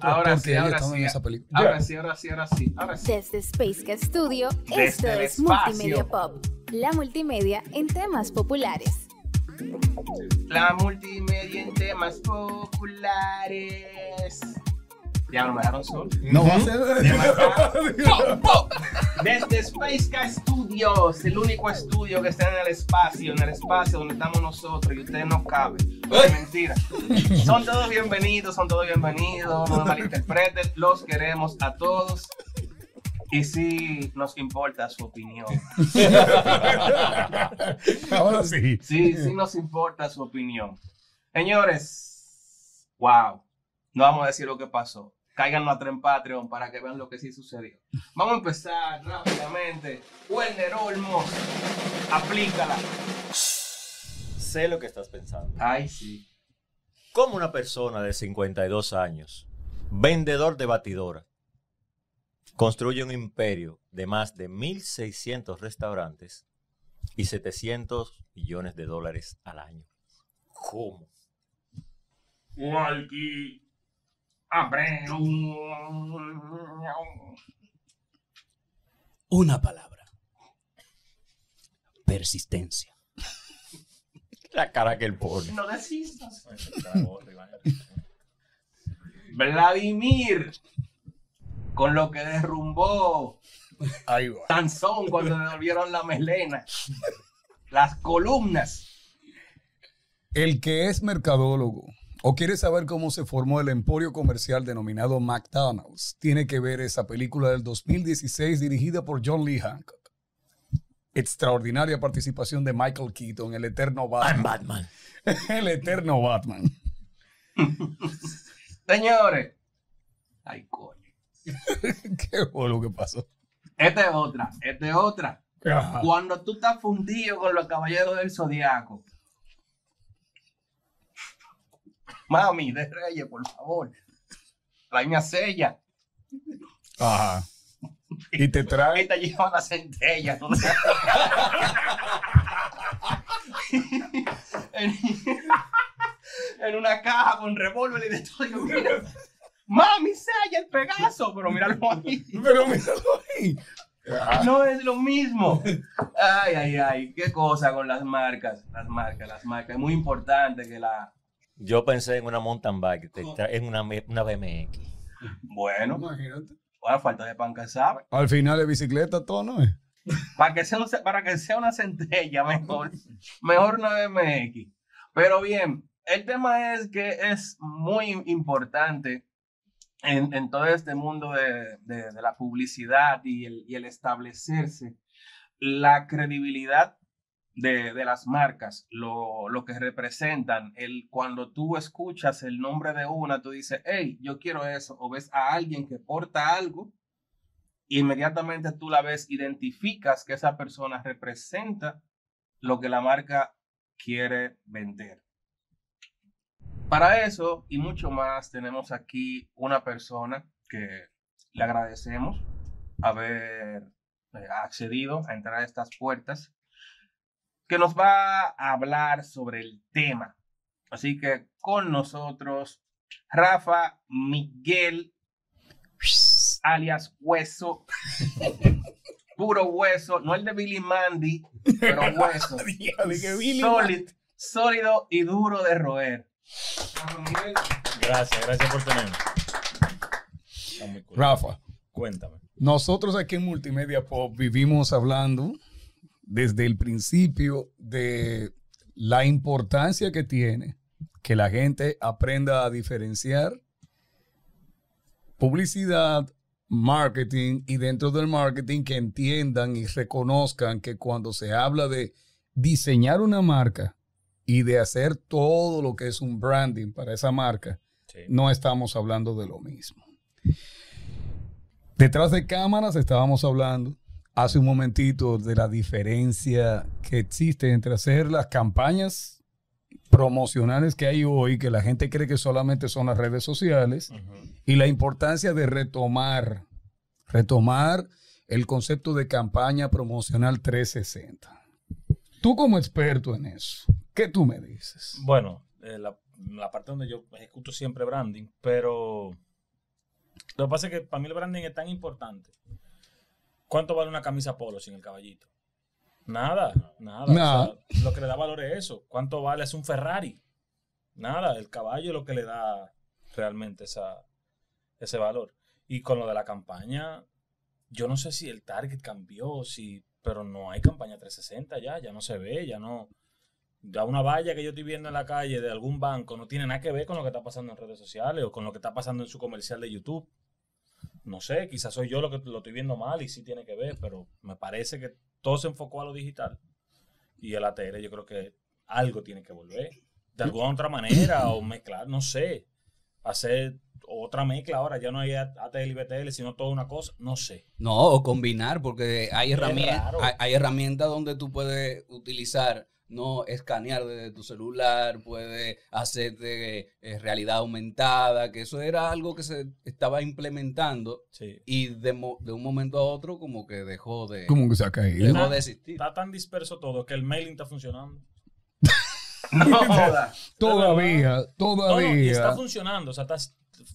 Ahora sí, ahora sí. Ahora sí, ahora sí, ahora sí, ahora sí. Desde Space Studio, Desde esto es espacio. Multimedia Pop, la multimedia en temas populares. La multimedia en temas populares. Ya no me dejaron solo. No va a ser. Desde Space Car Studios, el único estudio que está en el espacio, en el espacio donde estamos nosotros y ustedes no caben. Mentira. Son todos bienvenidos, son todos bienvenidos, no me malinterpreten, los queremos a todos. Y sí nos importa su opinión. Ahora sí. Sí, sí nos importa su opinión. Señores, wow. No vamos a decir lo que pasó. Cáiganos a tren Patreon para que vean lo que sí sucedió. Vamos a empezar rápidamente. Werner Olmos, aplícala. Sé lo que estás pensando. Ay, sí. Como una persona de 52 años, vendedor de batidora, construye un imperio de más de 1.600 restaurantes y 700 millones de dólares al año? ¿Cómo? Walkie. Una palabra. Persistencia. La cara que él pone. No desistas. Vladimir. Con lo que derrumbó Ahí va. Sansón cuando le devolvieron la melena. Las columnas. El que es mercadólogo o quiere saber cómo se formó el emporio comercial denominado McDonald's, tiene que ver esa película del 2016 dirigida por John Lee Hancock. Extraordinaria participación de Michael Keaton, el eterno I'm Batman. Batman. el eterno Batman. Señores. Ay, coño. ¿Qué fue lo que pasó? Esta es otra. Esta es otra. Ajá. Cuando tú estás fundido con los caballeros del zodiaco. Mami, de Reyes, por favor. Tráeme a Sella. Ajá. Y te trae. Ahí te llevan la centella. ¿no? en, en una caja con revólver y de todo. Yo, mira, Mami, Sella, el Pegaso. Pero míralo ahí. Pero míralo ahí. Ajá. No es lo mismo. Ay, ay, ay. Qué cosa con las marcas. Las marcas, las marcas. Es muy importante que la. Yo pensé en una mountain bike, te tra- en una, una BMX. Bueno, Imagínate. A falta de pan que sabe. Al final de bicicleta todo, ¿no es? Para que sea, para que sea una centella, mejor. Mejor una BMX. Pero bien, el tema es que es muy importante en, en todo este mundo de, de- de la publicidad y el, y el establecerse la credibilidad de, de las marcas, lo, lo que representan. El, cuando tú escuchas el nombre de una, tú dices, hey, yo quiero eso, o ves a alguien que porta algo, inmediatamente tú la ves, identificas que esa persona representa lo que la marca quiere vender. Para eso y mucho más tenemos aquí una persona que le agradecemos haber eh, accedido a entrar a estas puertas, que nos va a hablar sobre el tema. Así que con nosotros, Rafa Miguel, alias Hueso, puro hueso, no el de Billy Mandy, pero hueso. Sólido, sólido y duro de roer. Rafa Miguel, Gracias, gracias por tenerme. Cool. Rafa, Cuéntame. nosotros aquí en Multimedia Pop vivimos hablando desde el principio de la importancia que tiene que la gente aprenda a diferenciar publicidad, marketing y dentro del marketing que entiendan y reconozcan que cuando se habla de diseñar una marca y de hacer todo lo que es un branding para esa marca, Sí. no estamos hablando de lo mismo. Detrás de cámaras estábamos hablando hace un momentito de la diferencia que existe entre hacer las campañas promocionales que hay hoy, que la gente cree que solamente son las redes sociales, y la importancia de retomar, retomar el concepto de campaña promocional 360. Tú como experto en eso, ¿qué tú me dices? Bueno, eh, la, la parte donde yo ejecuto siempre branding, pero Lo que pasa es que para mí el branding es tan importante. ¿Cuánto vale una camisa polo sin el caballito? Nada, nada. Nada. O sea, lo que le da valor es eso. ¿Cuánto vale es un Ferrari? Nada, el caballo es lo que le da realmente esa, ese valor. Y con lo de la campaña, yo no sé si el target cambió, si, pero no hay campaña 360 ya, ya no se ve, ya no. Ya una valla que yo estoy viendo en la calle de algún banco no tiene nada que ver con lo que está pasando en redes sociales o con lo que está pasando en su comercial de YouTube. No sé, quizás soy yo lo que lo estoy viendo mal y sí tiene que ver, pero me parece que todo se enfocó a lo digital. Y el ATL yo creo que algo tiene que volver. De alguna otra manera o mezclar, no sé. Hacer otra mezcla ahora, ya no hay ATL y BTL, sino toda una cosa, no sé. No, o combinar, porque hay herramientas, hay, hay herramientas donde tú puedes utilizar, no escanear desde tu celular, puedes hacer de eh, realidad aumentada, que eso era algo que se estaba implementando Sí. y de, mo- de un momento a otro como que dejó de, Como que se ha caído. dejó de existir. Está tan disperso todo que el mailing está funcionando. No. Todavía, todavía. no, y está funcionando, o sea, está-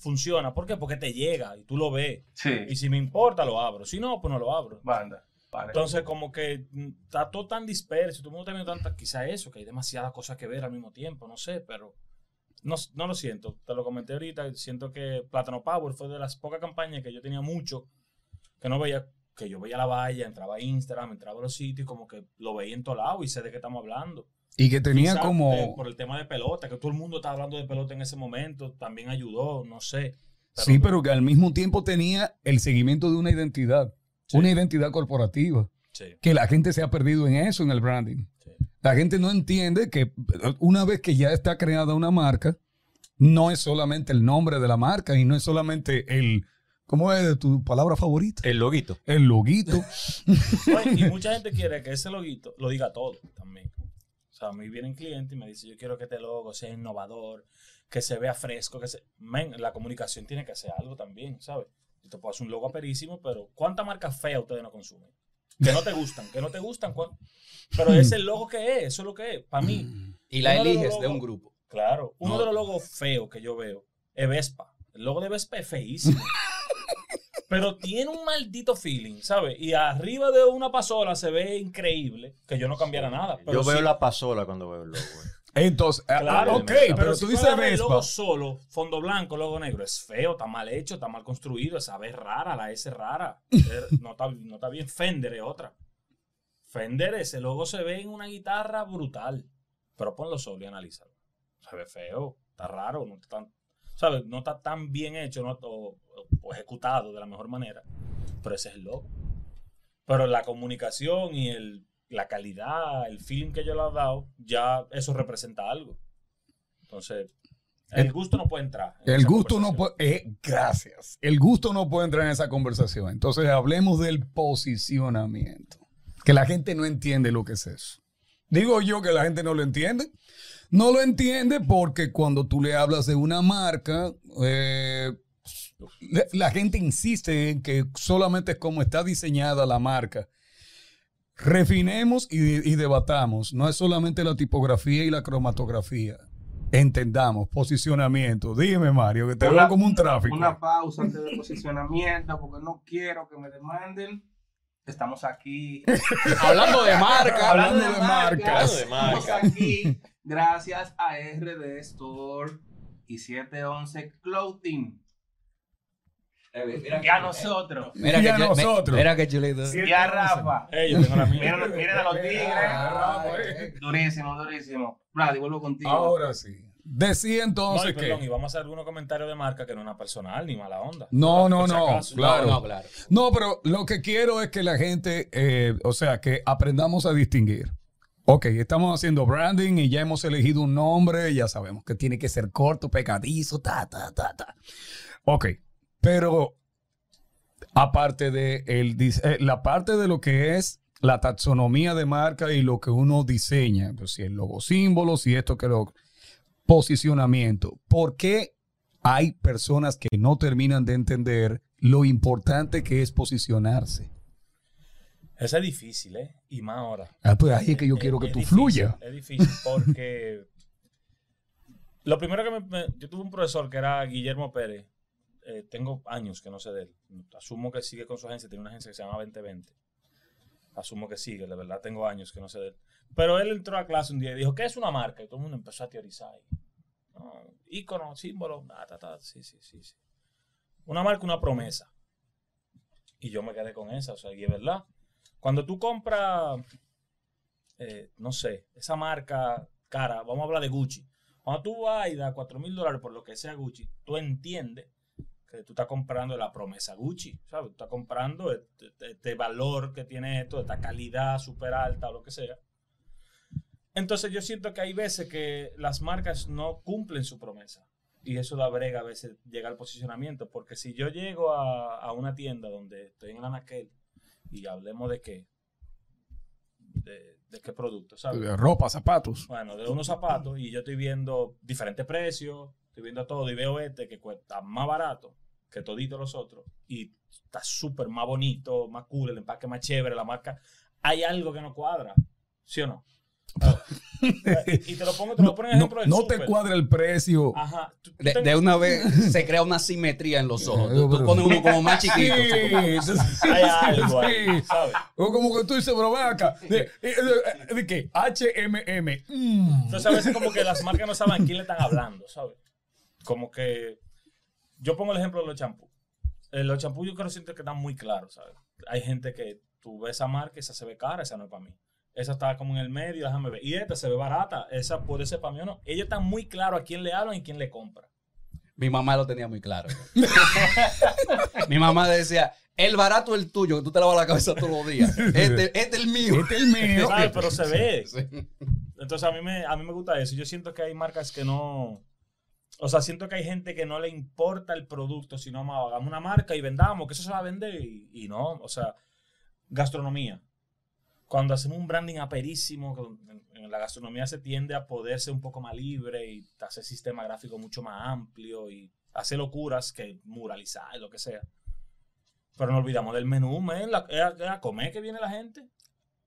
funciona. ¿Por qué? Porque te llega y tú lo ves. Y si me importa, lo abro. Si no, pues no lo abro. banda. Vale. Entonces, como que mm, está todo tan disperso, todo el mundo está viendo tanta, quizá eso, que hay demasiadas cosas que ver al mismo tiempo, no sé, pero no, no lo siento. Te lo comenté ahorita, siento que Plátano Power fue de las pocas campañas que yo tenía mucho, que no veía, que yo veía la valla, entraba a Instagram, entraba a los sitios, y como que lo veía en todo lado y sé de qué estamos hablando. Y que tenía como... eh, por el tema de pelota, que todo el mundo estaba hablando de pelota en ese momento, también ayudó, no sé. sí, pero que al mismo tiempo tenía el seguimiento de una identidad. Sí. Una identidad corporativa. Sí, Que la gente se ha perdido en eso, en el branding. sí. La gente no entiende que una vez que ya está creada una marca, no es solamente el nombre de la marca y no es solamente el, ¿cómo es tu palabra favorita? El loguito. El loguito. Oye, y mucha gente quiere que ese loguito lo diga todo también. O sea, a mí viene un cliente y me dice, yo quiero que este logo sea innovador, que se vea fresco, que se... La comunicación tiene que hacer algo también, ¿sabes? Yo te puedo hacer un logo aperísimo, pero ¿cuántas marcas feas ustedes no consumen? Que no te gustan, que no te gustan. ¿cuán- Pero es el logo que es, eso es lo que es. Para mí, Y la de eliges de un grupo. claro, uno No. de los logos feos que yo veo es Vespa. El logo de Vespa es feísimo. Pero tiene un maldito feeling, ¿sabes? Y arriba de una pasola se ve increíble, que yo no cambiara nada. Pero Yo veo sí- la pasola cuando veo el logo. güey. Entonces, ah, Claro, ok, pero pero, si tú dices agarras el Vespa. logo solo, fondo blanco, logo negro, es feo, está mal hecho, está mal construido, esa B es rara, la S es rara. No está, no está bien. Fender es otra. Fender, ese logo se ve en una guitarra brutal. Pero ponlo solo y analízalo. Se ve feo, está raro, no está tan, ¿sabes? No está tan bien hecho no, o, o ejecutado de la mejor manera. Pero ese es el logo. Pero la comunicación y el, la calidad, el feeling que yo le he dado, ya eso representa algo. Entonces, el gusto no puede entrar. en El gusto no puede. eh, gracias. El gusto no puede entrar en esa conversación. Entonces, hablemos del posicionamiento. Que la gente no entiende lo que es eso. Digo yo que la gente no lo entiende. No lo entiende porque cuando tú le hablas de una marca, eh, la, gente insiste en que solamente es como está diseñada la marca. Refinemos y, y debatamos. No es solamente la tipografía y la cromatografía. Entendamos, posicionamiento. Dime, Mario, que te Una- veo como un tráfico. Una pausa antes del posicionamiento porque no quiero que me demanden. Estamos aquí. Hablando de marca. Hablando de marcas. De Estamos marcas. aquí gracias a RD Store y 711 Clothing. Y a nosotros. Mira Y que a nosotros. Mira que chulito. Y a Rafa. Eh, yo tengo la mía. Miren, miren a los tigres. Ah, pues. Durísimo, durísimo. Vlad, vuelvo contigo. Ahora sí. Decía No, entonces y perdón, y que. vamos a hacer algunos comentarios de marca que no es una personal ni mala onda. No, no, no. acaso. Claro. No, no, claro. No, pero lo que quiero es que la gente, eh, o sea, que aprendamos a distinguir. Ok, estamos haciendo branding y ya hemos elegido un nombre, ya sabemos que tiene que ser corto, pegadizo, ta, ta, ta, ta. Ok, pero aparte de el, eh, la parte de lo que es la taxonomía de marca y lo que uno diseña, pues si el logo símbolo, si esto que lo posicionamiento, ¿por qué hay personas que no terminan de entender lo importante que es posicionarse? Eso es difícil, ¿eh? Y más ahora. Ah, pues ahí es que yo quiero que tú difícil, fluyas. Es difícil porque lo primero que me, me- yo tuve un profesor que era Guillermo Pérez eh, tengo años que no sé de él. Asumo que sigue con su agencia, tiene una agencia que se llama 2020. Asumo que sigue, de verdad tengo años que no sé de él. Pero él entró a clase un día y dijo, ¿qué es una marca? Y todo el mundo empezó a teorizar. No, ícono, símbolo, sí, sí, sí, sí. Una marca, una promesa. Y yo me quedé con esa, o sea, y es verdad. Cuando tú compras, eh, no sé, esa marca cara, vamos a hablar de Gucci. Cuando tú vas y das 4 mil dólares por lo que sea Gucci, tú entiendes que tú estás comprando la promesa Gucci, ¿sabes? Tú estás comprando este, este valor que tiene esto, esta calidad súper alta o lo que sea. Entonces yo siento que hay veces que las marcas no cumplen su promesa. Y eso da brega a veces llega al posicionamiento. Porque si yo llego a, a una tienda donde estoy en el anaquel y hablemos de qué, de, de qué producto, ¿sabes? Ropa, zapatos. Bueno, de unos zapatos y yo estoy viendo diferentes precios, estoy viendo todo y veo este que cuesta más barato que todito los otros y está súper más bonito, más cool, el empaque más chévere, la marca. Hay algo que no cuadra, ¿sí o no? y te lo pongo, te lo No, pongo en ejemplo no- del no te cuadra el precio. Ajá. tú- tú De, ten- de una vez se crea una simetría en los ojos. Eh, Tú, pones uno como más chiquito. como- hay algo ahí. ¿sabes? O como que tú dices, pero ven acá. ¿De, eh, de, de qué? HMM. Mm. Entonces a veces como que las marcas no saben a quién le están hablando, ¿sabes? Como que yo pongo el ejemplo de los champús. Eh, los champús yo creo siento que están muy claros, ¿sabes? Hay gente que tú ves esa marca, esa se ve cara, esa no es para mí. Esa está como en el medio, déjame ver. Y esta se ve barata, esa puede ser para mí o no. Ellos están muy claros a quién le hablan y quién le compra. Mi mamá lo tenía muy claro. Mi mamá decía, el barato es el tuyo, que tú te lavas la cabeza todos los días. Este, este es el mío. Este es el mío. ¿Sabes? Pero se ve. Sí. Entonces a mí, me, a mí me gusta eso. Yo siento que hay marcas que no... O sea, siento que hay gente que no le importa el producto, sino más hagamos una marca y vendamos, que eso se va a vender y, no. O sea, gastronomía. Cuando hacemos un branding aperísimo, en, la gastronomía se tiende a poder ser un poco más libre y hacer sistema gráfico mucho más amplio y hacer locuras que muralizar y lo que sea. Pero no olvidamos del menú, men. La- es, a, comer que viene la gente.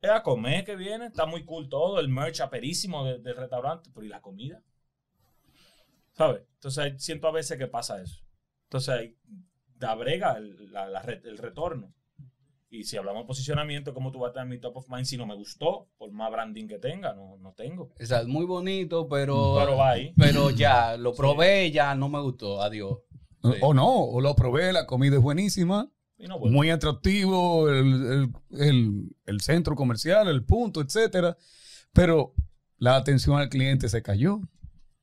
Es a comer que viene. Está muy cool todo. El merch aperísimo de- del restaurante. Pero ¿y la comida? ¿Sabes? Entonces siento a veces que pasa eso. Entonces da brega el, la- la re- el retorno. Y si hablamos de posicionamiento, ¿cómo tú vas a estar en mi top of mind si no me gustó? Por más branding que tenga, no, no tengo. O sea, muy bonito, pero, Pero va ahí. pero ya, lo probé, ya no me gustó. Adiós. Sí. O no, o lo probé, la comida es buenísima, Y no vuelvo. muy atractivo, el, el- el- el centro comercial, el punto, etcétera. Pero la atención al cliente se cayó.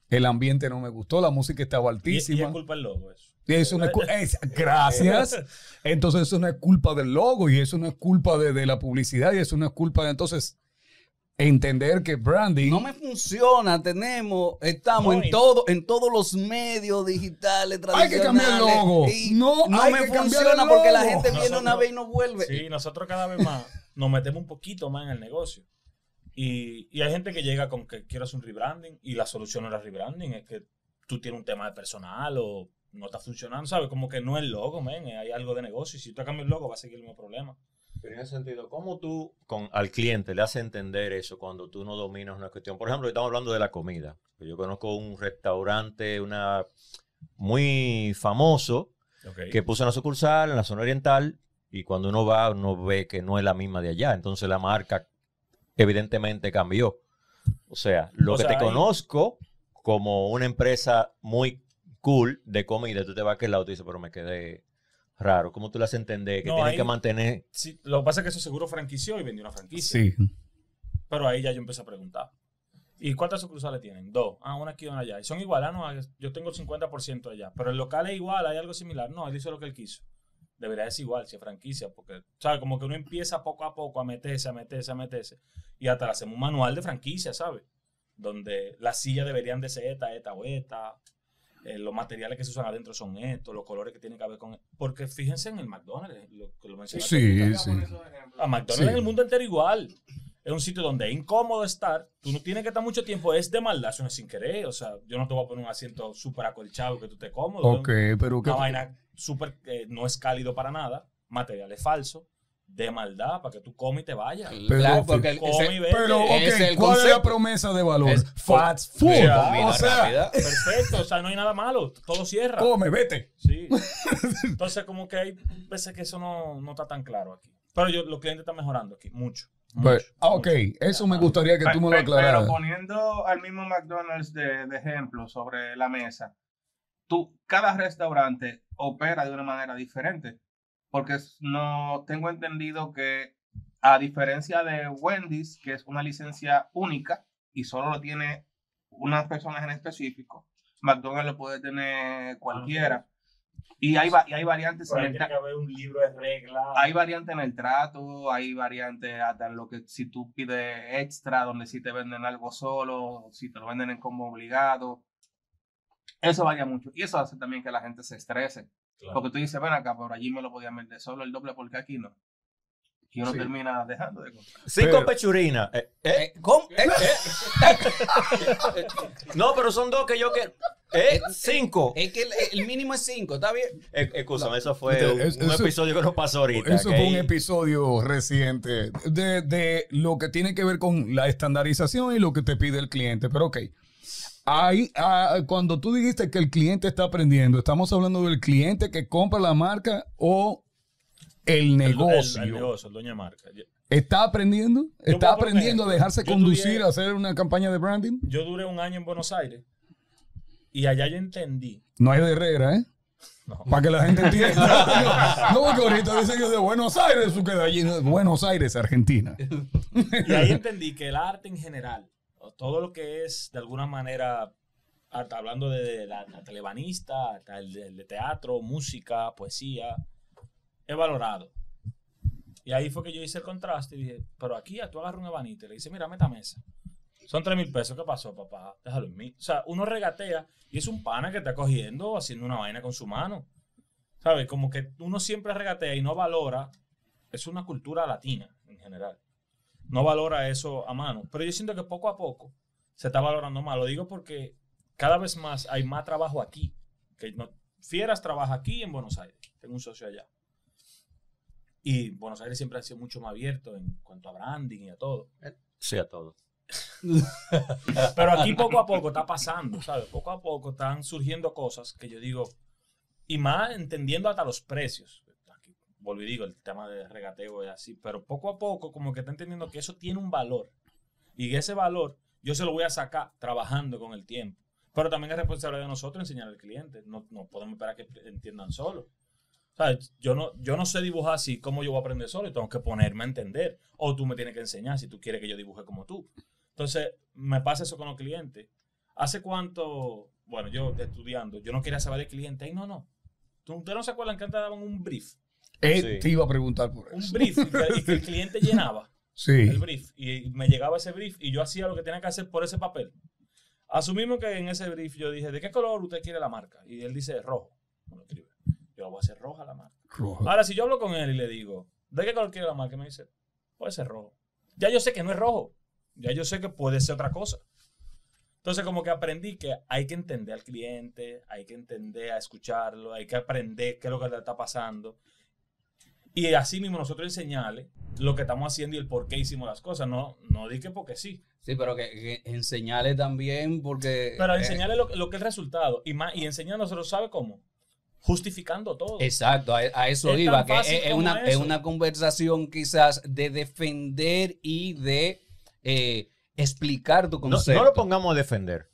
El ambiente no me gustó, la música estaba Y, y altísima. es culpa del logo eso. Y eso no es es- gracias. Entonces eso no es culpa del logo y eso no es culpa de, de la publicidad y eso no es culpa de entonces entender que branding No me funciona, tenemos, estamos No, en y- todo, en todos los medios digitales Hay que cambiar el tradicionales, logo. y No, no hay me que funciona porque la gente viene una vez y no vuelve. Sí, nosotros cada vez más nos metemos un poquito más en el negocio. Y, y hay gente que llega con que quiero hacer un rebranding y la solución no era rebranding, es que tú tienes un tema de personal o no está funcionando, ¿sabes? Como que no es logo, men, hay algo de negocio y si tú cambias el logo va a seguir el mismo problema. Pero en ese sentido, ¿cómo tú con, al cliente le haces entender eso cuando tú no dominas una cuestión? Por ejemplo, estamos hablando de la comida. Yo conozco un restaurante una muy famoso que puso una sucursal en la zona oriental y cuando uno va, uno ve que no es la misma de allá. Entonces la marca evidentemente cambió. O sea, lo O que sea, te conozco como una empresa muy cool de comida, tú te vas a aquel lado y tú dices, pero me quedé raro. ¿Cómo tú le haces entender que No, ahí- que mantener Sí, lo que pasa es que eso seguro franquició y vendió una franquicia. sí. Pero ahí ya yo empecé a preguntar. ¿Y cuántas sucursales tienen? Dos. Ah, una aquí y una allá. Y son iguales. Ah, no, yo tengo el 50% allá. Pero el local es igual, hay algo similar. No, él hizo lo que él quiso. Debería ser igual si es franquicia, porque, ¿sabes? Como que uno empieza poco a poco a meterse, a meterse, a meterse. Y hasta le hacemos un manual de franquicia, ¿sabes? Donde las sillas deberían de ser esta, esta o esta. eh, los materiales que se usan adentro son estos, los colores que tienen que ver con... Porque fíjense en el McDonald's, lo que lo mencionaste Sí, sí. A McDonald's Sí. en el mundo entero igual. Es un sitio donde es incómodo estar. Tú no tienes que estar mucho tiempo. Es de maldad, eso no es sin querer. O sea, yo no te voy a poner un asiento súper acolchado que tú estés cómodo. Ok, pero ¿qué? Una vaina súper... eh, no es cálido para nada. Material es falso. de maldad para que tú comes y te vayas. Pero- Claro, porque el- come ese- y vete. Pero, ok, Es el ¿cuál es la promesa de valor? Es- Fast food. comida o sea, rápida. Perfecto, o sea, no hay nada malo, todo cierra. come, vete. Sí. Entonces, como que hay veces que eso no, no está tan claro aquí. Pero yo, los clientes están mejorando aquí, mucho. But- mucho, ah, ok, mucho. eso me gustaría que tú me lo aclararas. Pero poniendo al mismo McDonald's de, de ejemplo sobre la mesa, tú, cada restaurante opera de una manera diferente. Porque no tengo entendido que, a diferencia de Wendy's, que es una licencia única y solo lo tiene unas personas en específico, McDonald's lo puede tener cualquiera. Y hay, va- y hay variantes Pero en ahí el tiene tra- que haber un libro de reglas. hay variantes en el trato, hay variantes hasta en lo que si tú pides extra, donde si te venden algo solo, si te lo venden en como obligado. Eso varía mucho. Y eso hace también que la gente se estrese. Claro. Porque tú dices, ven acá, pero allí me lo podían vender solo el doble, porque aquí no. Y uno Sí. termina dejando de comprar. Cinco Pero- pechurinas. Eh, eh, Eh. Eh, no, pero son dos que yo quiero. Eh, cinco. Es que el, el mínimo es 5, ¿está bien? Eh, Escúchame, eso fue un, es- un eso- episodio que nos pasó ahorita. Eso fue un episodio reciente de, de lo que tiene que ver con la estandarización y lo que te pide el cliente. Pero ok, ahí, ah, cuando tú dijiste que el cliente está aprendiendo, ¿estamos hablando del cliente que compra la marca o el El- el- negocio? El, negocio, el dueño de marca. ¿Está aprendiendo? ¿Está aprendiendo a dejarse conducir a hacer una campaña de branding? yo duré un año en Buenos Aires y allá yo entendí. No hay de Herrera, ¿eh? No. Para que la gente entienda. no, porque ahorita dicen que de Buenos Aires, eso queda allí. Buenos Aires, Argentina. Y ahí entendí que el arte en general, todo lo que es de alguna manera, hasta hablando de la, la telebanista, hasta el de, teatro, música, poesía, es valorado. Y ahí fue que yo hice el contraste y dije, pero aquí tú agarras un ebanito y le dices, mira, esta mesa. Son tres mil pesos. ¿Qué pasó, papá? Déjalo en mí. O sea, uno regatea y es un pana que está cogiendo, haciendo una vaina con su mano. ¿Sabes? Como que uno siempre regatea y no valora. Es una cultura latina en general no valora eso a mano. Pero yo siento que poco a poco se está valorando más. Lo digo porque cada vez más hay más trabajo aquí. Que no, Fieras trabaja aquí en Buenos Aires. Tengo un socio allá. Y Buenos Aires siempre ha sido mucho más abierto en cuanto a branding y a todo. Sí, a todo. Pero aquí poco a poco está pasando, ¿sabes? Poco a poco están surgiendo cosas que yo digo, y más entendiendo hasta los precios. Aquí, volví y digo, el tema de regateo es así, pero poco a poco como que está entendiendo que eso tiene un valor. Y ese valor yo se lo voy a sacar trabajando con el tiempo. Pero también es responsabilidad de nosotros enseñar al cliente. No, no podemos esperar que entiendan solo. ¿Sabes? Yo no, yo no sé dibujar así como yo voy a aprender solo y tengo que ponerme a entender. O tú me tienes que enseñar si tú quieres que yo dibuje como tú. Entonces, me pasa eso con los clientes. ¿Hace cuánto, bueno, yo estudiando, yo no quería saber del cliente? Ay, no, no. ¿Tú- ¿Ustedes no se acuerdan que antes daban un brief? Eh, Sí. Te iba a preguntar por Un eso. brief y que, y que el cliente llenaba Sí. el brief. Y me llegaba ese brief y yo hacía lo que tenía que hacer por ese papel. Asumimos que en ese brief yo dije, ¿de qué color usted quiere la marca? Y él dice, rojo. Escribe. Yo la voy a hacer roja la marca. Rojo. Ahora, si yo hablo con él y le digo, ¿de qué color quiere la marca? Me dice, puede ser rojo. Ya yo sé que no es rojo. Ya yo sé que puede ser otra cosa. Entonces, como que aprendí que hay que entender al cliente, hay que entender a escucharlo, hay que aprender qué es lo que le está pasando. Y así mismo nosotros enseñarle lo que estamos haciendo y el por qué hicimos las cosas. No, no di que porque sí. Sí, pero que, que enseñarle también porque... Pero eh, enseñarle lo, lo que es el resultado. Y, más, y enseñándoselo, ¿sabe cómo? Justificando todo. Exacto, a, a eso Es iba, que es, una, es una conversación quizás de defender y de eh, explicar tu No, concepto. no lo pongamos a defender.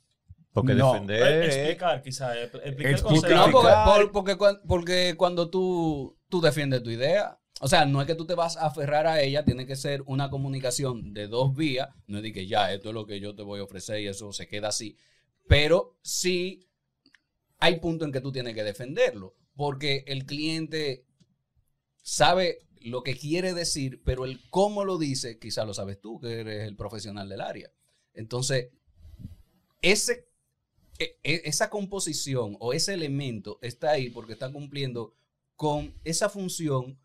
Porque No. defender. Eh, explicar, quizás. Explicar el Explicar. concepto. No, porque, porque cuando tú, tú defiendes tu idea, o sea, no es que tú te vas a aferrar a ella, tiene que ser una comunicación de dos vías, no es de que ya, esto es lo que yo te voy a ofrecer y eso se queda así, pero sí hay puntos en que tú tienes que defenderlo, porque el cliente sabe lo que quiere decir, pero el cómo lo dice, quizá lo sabes tú, que eres el profesional del área. Entonces, ese e- e- esa composición o ese elemento está ahí porque está cumpliendo con esa función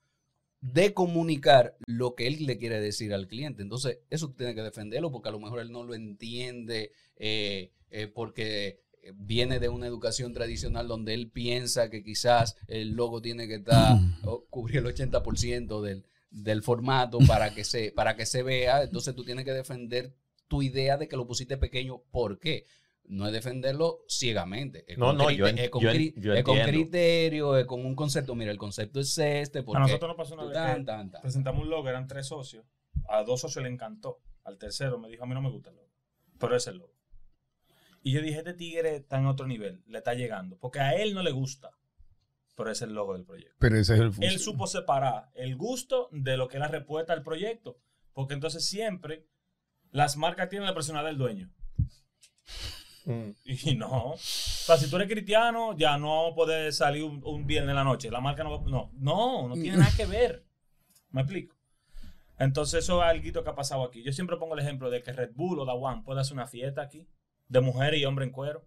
de comunicar lo que él le quiere decir al cliente. Entonces, eso tú tienes que defenderlo porque a lo mejor él no lo entiende eh, eh, porque viene de una educación tradicional donde él piensa que quizás el logo tiene que estar o cubrir el 80% del, del formato para que se, para que se vea. Entonces tú tienes que defender tu idea de que lo pusiste pequeño. ¿Por qué? No es defenderlo ciegamente. Es No, con no, yo en- es con, yo en- cri- yo es con criterio, es con un concepto. Mira, el concepto es este. Porque A nosotros nos pasó una vez tan, que tan, tan. presentamos un logo, eran tres socios. A dos socios le encantó. Al tercero me dijo, a mí no me gusta el logo. Pero es el logo. Y yo dije, este tigre está en otro nivel, le está llegando. Porque a él no le gusta. Pero es el logo del proyecto. Pero ese es el Él función. supo separar el gusto de lo que es la respuesta al proyecto. Porque entonces siempre las marcas tienen la personalidad del dueño. Mm. Y no. O sea, si tú eres cristiano, ya no vamos a poder salir un, un viernes en la noche. La marca no va No, no, no tiene nada que ver. ¿Me explico? Entonces, eso es algo que ha pasado aquí. Yo siempre pongo el ejemplo de que Red Bull o Da One puede hacer una fiesta aquí de mujeres y hombres en cuero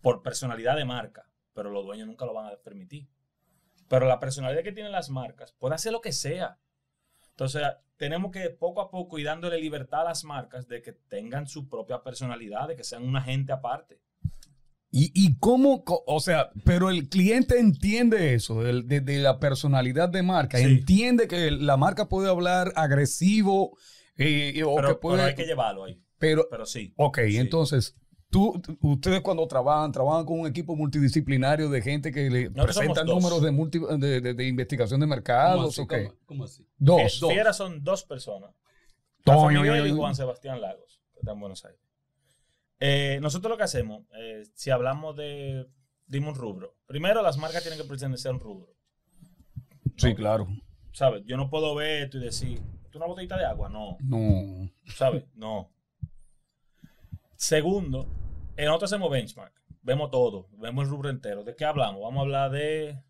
por personalidad de marca, pero los dueños nunca lo van a permitir. Pero la personalidad que tienen las marcas puede hacer lo que sea. Entonces, tenemos que poco a poco ir dándole libertad a las marcas de que tengan su propia personalidad, de que sean una gente aparte. ¿Y, y cómo, o sea, pero el cliente entiende eso, de, de la personalidad de marca, Sí. entiende que la marca puede hablar agresivo eh, o Pero, que pero puede... hay que llevarlo ahí. pero, Pero sí. ok, Sí. entonces, tú, ustedes cuando trabajan, trabajan con un equipo multidisciplinario de gente que le Nosotros presentan dos. números de, multi- de, de- de investigación de ¿Cómo mercados, así? ¿o qué? ¿Cómo- cómo así? Dos. Fie- Fiera son dos personas. Toño, y Juan Sebastián Lagos, que está en Buenos Aires. Eh, nosotros lo que hacemos, eh, si hablamos de, dime un rubro. Primero, las marcas tienen que pertenecer a un rubro. Sí, claro. ¿Sabes? Yo no puedo ver esto y decir, ¿tú una botellita de agua? No. No. ¿Sabes? No. Segundo, eh, nosotros hacemos benchmark. Vemos todo. Vemos el rubro entero. ¿De qué hablamos? Vamos a hablar de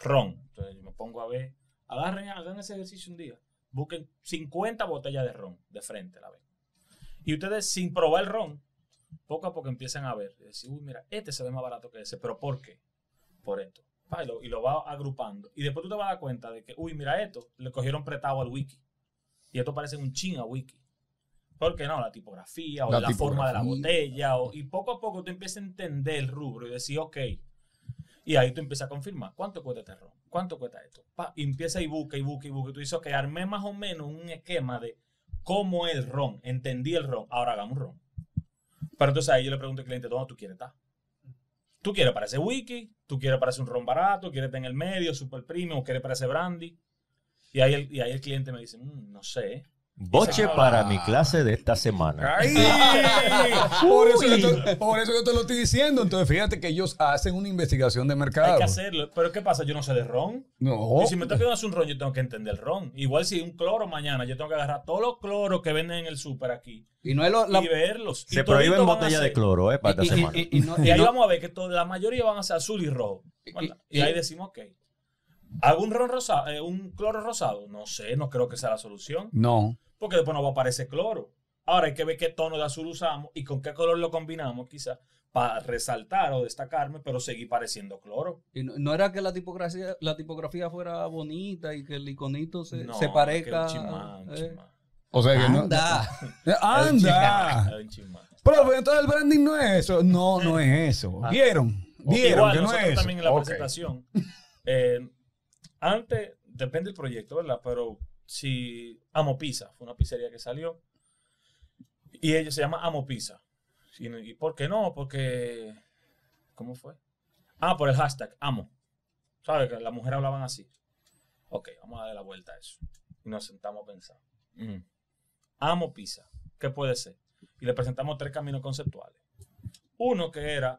ron. Entonces yo me pongo a ver. Hagan ese ejercicio un día. Busquen 50 botellas de ron de frente, la ven. Y ustedes, sin probar el ron, poco a poco empiezan a ver. Y decir, uy, mira, este se ve más barato que ese. ¿Pero por qué? Por esto. Y lo, y va agrupando. Y después tú te vas a dar cuenta de que, uy, mira esto, le cogieron prestado al wiki. Y esto parece un ching a wiki. ¿Por qué no? La tipografía o La la, forma de la botella. o- y poco a poco tú empiezas a entender el rubro y decir, ok. Y ahí tú empiezas a confirmar. ¿Cuánto cuesta este ron? ¿Cuánto cuesta esto? Pa, y empieza y busca y busca y busca. Y tú dices, ok, armé más o menos un esquema de cómo es el ron. Entendí el ron. Ahora hagamos ron. Pero entonces ahí yo le pregunto al cliente, ¿dónde tú quieres estar? ¿Tú quieres para ese wiki? ¿Tú quieres para ese un ron barato? ¿Quieres estar en el medio, super premium? ¿O quieres para ese brandy? Y ahí el, y ahí el cliente me dice, "Mm, no sé. Boche para mi clase de esta semana. ¡Ay! por, eso yo te, por eso yo te lo estoy diciendo. Entonces, fíjate que ellos hacen una investigación de mercado. Hay que hacerlo. Pero ¿qué pasa? Yo no sé de ron. No. Y si me tengo que hacer un ron, yo tengo que entender el ron. Igual si un cloro mañana, yo tengo que agarrar todos los cloros que venden en el súper aquí Y no es lo, la- y verlos. Y Se toditos prohíben botellas de cloro, ¿eh? Para y- esta y- semana. y- y no- Y y ahí no- vamos a ver que toda, la mayoría van a ser azul y rojo. Y- Y, ahí y- decimos, ok. ¿Hago un ron rosado, eh, un cloro rosado? No sé, no creo que sea la solución. No. Porque después no va a aparecer cloro. Ahora hay que ver qué tono de azul usamos y con qué color lo combinamos, quizás, para resaltar o destacarme, pero seguir pareciendo cloro. y no, no era que la tipografía, la tipografía fuera bonita y que el iconito se, No, se que parezca. es un eh. chismán. O sea que no. Anda. Anda. Pero entonces el branding no es eso. No, no es eso. Ah. ¿Vieron? ¿Vieron Igual, que no nosotros es eso? también en la Ok. presentación. eh, antes, depende del proyecto, ¿verdad? Pero si Amo Pizza, fue una pizzería que salió. Y ella se llama Amo Pizza. Y, ¿Y por qué no? Porque. ¿Cómo fue? Ah, por el hashtag Amo. ¿Sabes? Que las mujeres hablaban así. Ok, vamos a darle la vuelta a eso. Y nos sentamos a pensar. Mm. Amo Pizza. ¿Qué puede ser? Y le presentamos tres caminos conceptuales. Uno que era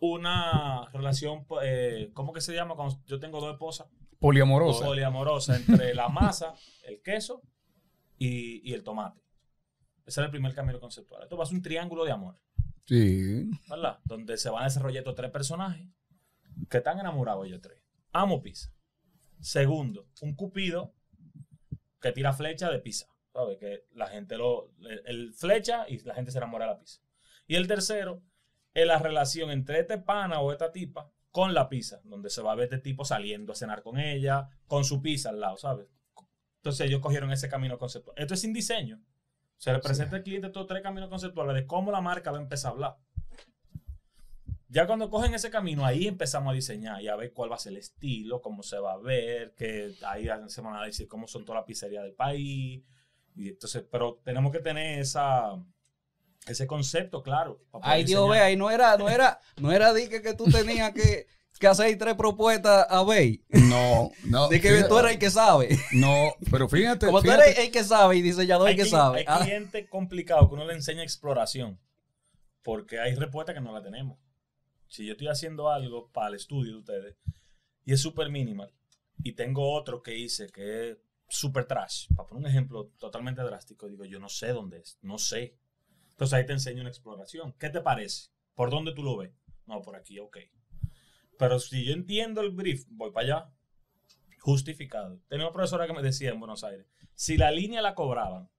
una relación, eh, ¿cómo que se llama? Cuando yo tengo dos esposas, Poliamorosa. poliamorosa entre la masa, el queso y, y el tomate. Ese era el primer camino conceptual. Esto va a ser un triángulo de amor, Sí. ¿verdad? Donde se van a desarrollar estos tres personajes que están enamorados ellos tres. Amo pizza. Segundo, un cupido que tira flecha de pizza. ¿Sabes? Que la gente lo. El, el flecha y la gente se enamora de la pizza. Y el tercero es la relación entre este pana o esta tipa con la pizza, donde se va a ver este tipo saliendo a cenar con ella, con su pizza al lado, ¿sabes? Entonces ellos cogieron ese camino conceptual. Esto es sin diseño. Se le presenta al cliente estos tres caminos conceptuales de cómo la marca va a empezar a hablar. Ya cuando cogen ese camino, ahí empezamos a diseñar y a ver cuál va a ser el estilo, cómo se va a ver, que ahí se van a decir cómo son todas las pizzerías del país. Y entonces, pero tenemos que tener esa, ese concepto claro. Ay, Dios, ve, ahí no era, no era, no era di que, que tú tenías que, que hacer tres propuestas a Bey. No, no. De que fíjate- tú eres el que sabe. No, pero fíjate. Como tú eres el que sabe y diseñador hay, el que sabe. hay Ah, clientes complicados que uno le enseña exploración. Porque hay respuestas que no la tenemos. Si yo estoy haciendo algo para el estudio de ustedes y es súper minimal y tengo otro que hice que es súper trash, para poner un ejemplo totalmente drástico, digo, yo no sé dónde es, no sé. Entonces ahí te enseño una exploración. ¿Qué te parece? ¿Por dónde tú lo ves? No, por aquí, ok. Pero si yo entiendo el brief, voy para allá. Justificado. Tenía una profesora que me decía en Buenos Aires, si la línea la cobraban,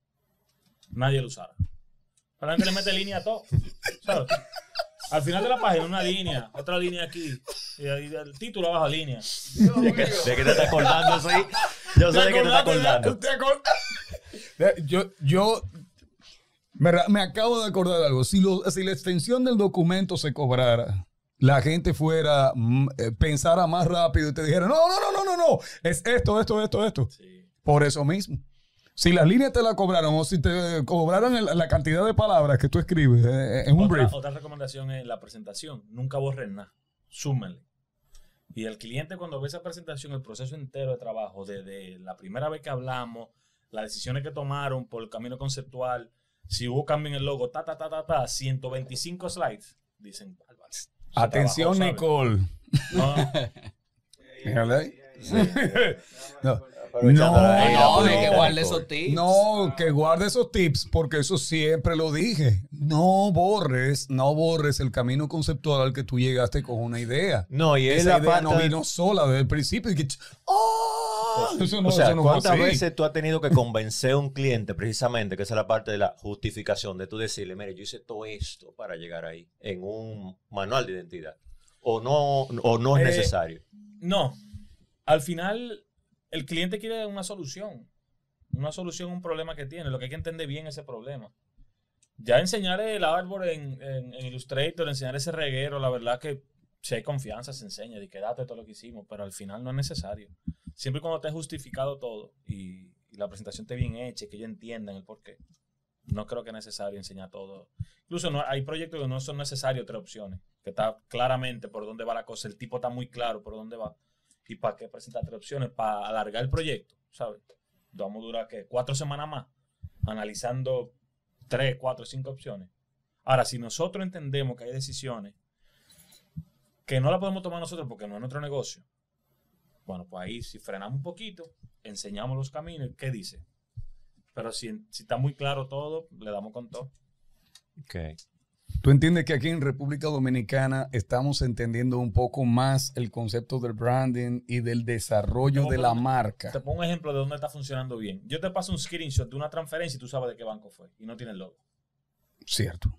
nadie lo usara. Pero la gente le mete línea a todo. ¿sabes? Al final de la página, una línea, otra línea aquí. Y ahí el título abajo, línea. ¿De qué, de qué te estás acordando, sí? Yo sé de qué te estás acordando. ¿Te acor- Eh, Yo, yo me, acabo de acordar de algo. Si, lo- si la extensión del documento se cobrara, la gente fuera, mm, eh, pensara más rápido y te dijera, no, no, no, no, no, no, es esto, esto, esto, esto. Sí. Por eso mismo. Si las líneas te la cobraron o si te cobraron el- la cantidad de palabras que tú escribes eh, en un Otra, brief. otra recomendación es la presentación. Nunca borren nada. Súmenle. Y el cliente cuando ve esa presentación, el proceso entero de trabajo, desde la primera vez que hablamos, las decisiones que tomaron por el camino conceptual, si hubo cambio en el logo, ta, ta, ta, ta, ta, 125 slides, dicen, "Bárbaro, se Atención, trabajó, Nicole. ¿sabes?". No, no. Política que de guarde esos tips. No, que guarde esos tips, porque eso siempre lo dije. No borres, no borres el camino conceptual al que tú llegaste con una idea. No, y es Esa la idea parte... no vino sola desde el principio. Y que, ¡Ah! Eso no, o sea, eso no fue ¿cuántas veces tú has tenido que convencer a un cliente precisamente, que esa es la parte de la justificación, de tú decirle, mire, yo hice todo esto para llegar ahí, en un manual de identidad? O no, o no es Eh, necesario. No. Al final, el cliente quiere una solución. Una solución a un problema que tiene. Lo que hay que entender bien ese problema. Ya enseñar el árbol en, en- en Illustrator, enseñar ese reguero, la verdad que si hay confianza se enseña, de que date todo lo que hicimos, pero al final no es necesario. Siempre y cuando te justificado todo y, la presentación esté bien hecha que ellos entiendan el porqué. No creo que es necesario enseñar todo. Incluso no, hay proyectos que no son necesarios tres opciones, que está claramente por dónde va la cosa, el tipo está muy claro por dónde va. ¿Y para qué presentar tres opciones? Para alargar el proyecto, ¿sabes? Vamos a durar, ¿qué? Cuatro semanas más analizando tres, cuatro, cinco opciones. Ahora, si nosotros entendemos que hay decisiones que no la podemos tomar nosotros porque no es nuestro negocio, bueno, pues ahí si frenamos un poquito, enseñamos los caminos, ¿qué dice? Pero si, si está muy claro todo, le damos con todo. Ok. Tú entiendes que aquí en República Dominicana estamos entendiendo un poco más el concepto del branding y del desarrollo de la marca. Te pongo un ejemplo de dónde está funcionando bien. Yo te paso un screenshot de una transferencia y tú sabes de qué banco fue y no tiene el logo. Cierto.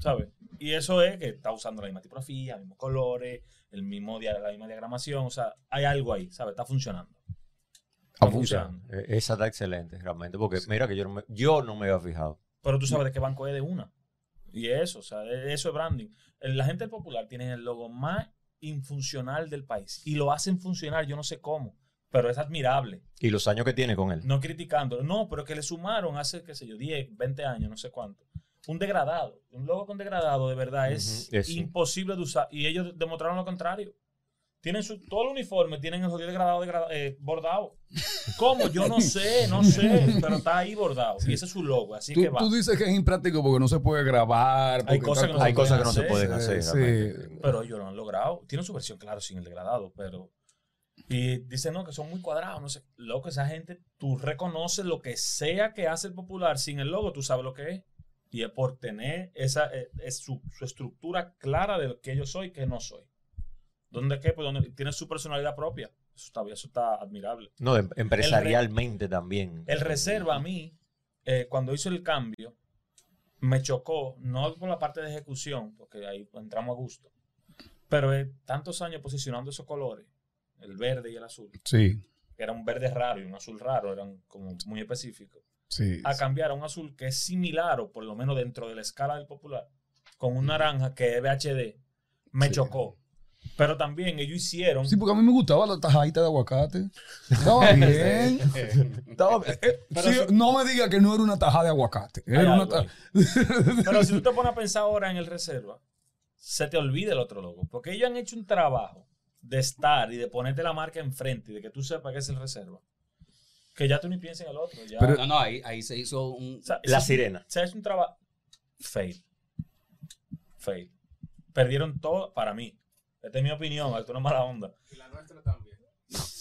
¿Sabes? Y eso es que está usando la misma tipografía, los mismos colores, el mismo dia- la misma diagramación, o sea, hay algo ahí, ¿sabes? Está funcionando. Está funcionando. Eh, Esa está excelente, realmente. Porque mira que yo no me, yo no me había fijado. Pero tú sabes de qué banco es de una. Y eso, o sea, e- eso es branding. La gente del popular tiene el logo más infuncional del país y lo hacen funcionar, yo no sé cómo, pero es admirable. Y los años que tiene con él. No criticándolo, no, pero que le sumaron hace, qué sé yo, 10, 20 años, no sé cuánto. Un degradado, un logo con degradado de verdad es imposible de usar. Y ellos demostraron lo contrario. Tienen su, todo el uniforme, tienen el jodido degradado, degrada- eh, bordado. ¿Cómo? Yo no sé, no sé, pero está ahí bordado. Y ese es su logo, así Tú, que va. tú dices que es impráctico porque no se puede grabar. Hay cosas que no Hay se cosas que pueden no se hacer. pueden hacer. Sí. Pero ellos lo han logrado. Tienen su versión, claro, sin el degradado, pero. Y dicen, no, que son muy cuadrados, no sé. Loco, esa gente, tú reconoces lo que sea que hace el popular sin el logo, tú sabes lo que es. Y es por tener esa, eh, es su, su estructura clara de lo que yo soy y que no soy. ¿Dónde qué? Pues donde tiene su personalidad propia. Eso está, eso está admirable. No, em- empresarialmente también. El reserva a mí, eh, cuando hizo el cambio, me chocó, no por la parte de ejecución, porque ahí entramos a gusto, pero eh, tantos años posicionando esos colores, el verde y el azul, Sí, que era un verde raro y un azul raro, eran como muy específicos, sí. a cambiar a un azul que es similar, o por lo menos dentro de la escala del popular, con un naranja que es VHD, Me Sí. chocó. Pero también ellos hicieron. Sí, porque a mí me gustaba la tajadita de aguacate. Estaba bien. Estaba bien. Eh, Pero sí, si- No me diga que no era una tajada de aguacate. Era una ta-. Pero si tú te pones a pensar ahora en el reserva, se te olvida el otro logo. Porque ellos han hecho un trabajo de estar y de ponerte la marca enfrente y de que tú sepas que es el reserva. Que ya tú ni piensas en el otro. Ya. Pero- No, no, ahí, ahí se hizo un... O sea, La sirena. Se ha hecho un trabajo. Fail. Fail. Perdieron todo para mí. Esta es mi opinión, esto no es mala onda. Y la nuestra también.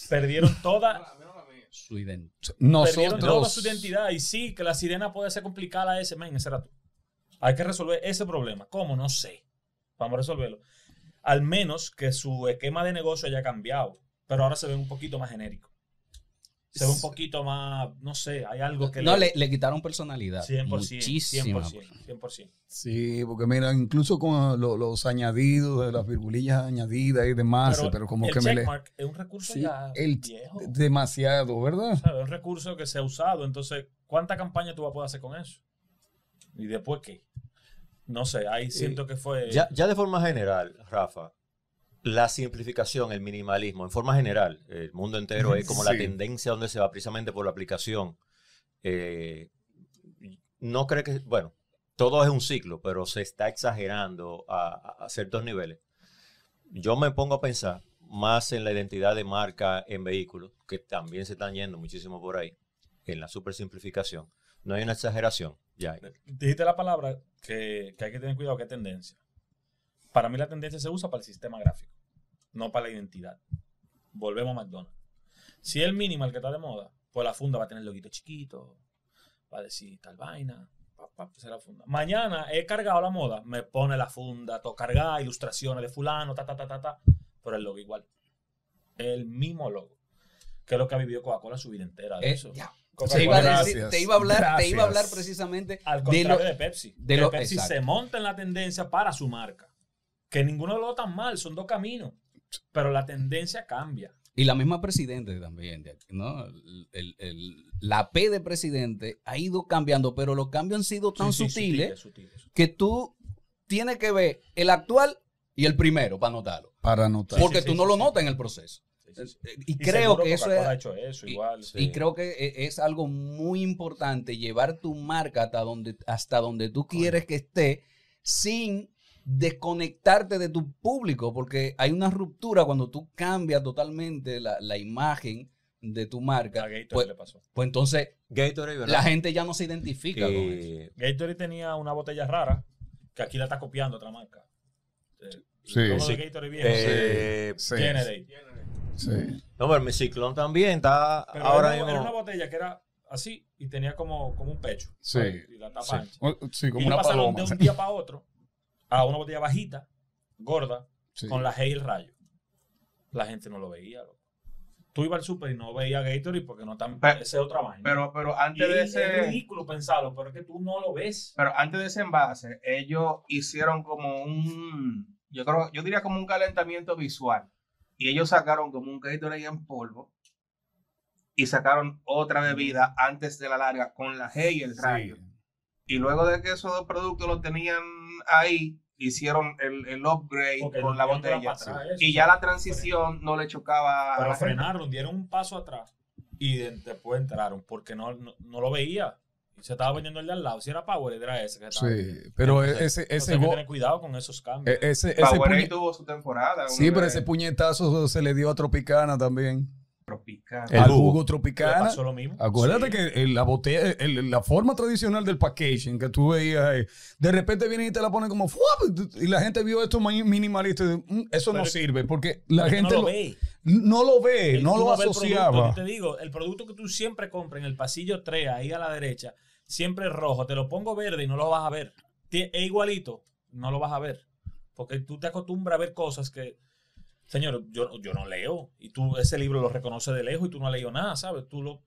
Perdieron toda, su ident- perdieron toda Nosotros. su identidad. Y sí, que la sirena puede ser complicada a ese, men, ese era tú. Hay que resolver ese problema. ¿Cómo? No sé. Vamos a resolverlo. Al menos que su esquema de negocio haya cambiado. Pero ahora se ve un poquito más genérico. Se ve un poquito más, no sé, hay algo que No, le, le quitaron personalidad. 100%, Muchísima. 100%, 100%. Sí, porque mira, incluso con lo- los añadidos de las virgulillas añadidas y demás, pero, como el que me le. es un recurso Sí, ya el- viejo. demasiado, ¿verdad? Es un recurso que se ha usado. Entonces, ¿cuánta campaña tú vas a poder hacer con eso? ¿Y después qué? No sé, ahí siento que fue... Ya, ya de forma general, Rafa, la simplificación, el minimalismo, en forma general, el mundo entero es como la tendencia donde se va precisamente por la aplicación. Eh, no cree que, bueno, todo es un ciclo, pero se está exagerando a, ciertos niveles. Yo me pongo a pensar más en la identidad de marca en vehículos, que también se están yendo muchísimo por ahí, en la super simplificación. No hay una exageración, ya. Dijiste la palabra que, que hay que tener cuidado, que tendencia. Para mí la tendencia se usa para el sistema gráfico, no para la identidad. Volvemos a McDonald's. Si es el minimal que está de moda, pues la funda va a tener el loguito chiquito, va a decir tal vaina, pa, pa, esa es la funda. Mañana he cargado la moda, me pone la funda, todo cargada, ilustraciones de fulano, ta, ta, ta, ta, ta, pero el logo igual. El mismo logo. Que es lo que ha vivido Coca-Cola su vida entera. De Eh, eso. ya. Te iba, a Gracias. decir- te iba a hablar, te iba a hablar precisamente al de contrario lo, de, Pepsi. de que lo- Pepsi exacto. se monta en la tendencia para su marca. Que ninguno de dos tan mal, son dos caminos. Pero la tendencia cambia. Y la misma presidente también, ¿no? El- el- la P de presidente ha ido cambiando, pero los cambios han sido tan Sí, sí, sutiles que tú tienes que ver el actual y el primero para notarlo. Para anotar. Porque sí, tú sí, no sí, lo sí. notas en el proceso. Sí, sí, sí. Y, Y creo que eso es... ha hecho eso y- igual. sí. Y creo que e- es algo muy importante llevar tu marca hasta donde, hasta donde tú quieres que esté sin desconectarte de tu público, porque hay una ruptura cuando tú cambias totalmente la, la imagen de tu A marca. Gatorade Pues, le pasó. pues entonces Gatorade, ¿verdad? la gente ya no se identifica con eso. Eh, Gatorade tenía una botella rara que aquí la está copiando otra marca. Eh, Sí, el logo sí. de Gatorade viejo. eh, Sí, Generate. sí. no, pero mi ciclón también está Pero ahora era, una- era una mismo. botella que era así y tenía como, como un pecho. Sí. Y la tapa Sí. ancha. O- sí, Y como ellos una pasaron paloma. de un día para otro a una botella bajita, gorda, Sí. con la G y el rayo. La gente no lo veía. loco. Tú ibas al súper y no veías Gatorade porque no están. Pero- Esa es otra vaina. Pero, pero Y antes de es ese. ridículo pensarlo, pero es que tú no lo ves. Pero antes de ese envase, ellos hicieron como un, yo creo, yo diría como un calentamiento visual. Y ellos sacaron como un Gatorade en polvo y sacaron otra bebida antes de la larga con la G y el rayo. Y luego de que esos dos productos los tenían ahí, hicieron el, el upgrade Porque con la para botella. atrás eso, y ya la transición no le chocaba a Pero la gente. frenaron, dieron un paso atrás y de- después entraron porque no, no, no lo veía. Y se estaba vendiendo el de al lado. Si era Power, era ese que estaba Sí, pero Entonces, ese, Entonces ese, hay que tener cuidado con esos cambios. e- ese, ese puñe- tuvo su temporada. Sí, pero vez ese puñetazo se le dio a Tropicana también. Tropical. El al jugo. pasó lo mismo. Acuérdate Sí. que el- la botella, el- la forma tradicional del packaging que tú veías ahí, de repente vienen y te la ponen como ¡fuap! y la gente vio esto minimalista y "Mm, eso no sirve porque la Porque gente no lo lo- ve. no lo ve, no lo ve el producto. asociaba. Te digo, el producto que tú siempre compras en el pasillo 3, ahí a la derecha, siempre es rojo. Te lo pongo verde y no lo vas a ver. Es igualito, no lo vas a ver. Porque tú te acostumbras a ver cosas que, señor, yo, yo no leo. Y tú ese libro lo reconoces de lejos y tú no has leído nada, ¿sabes? Tú lo,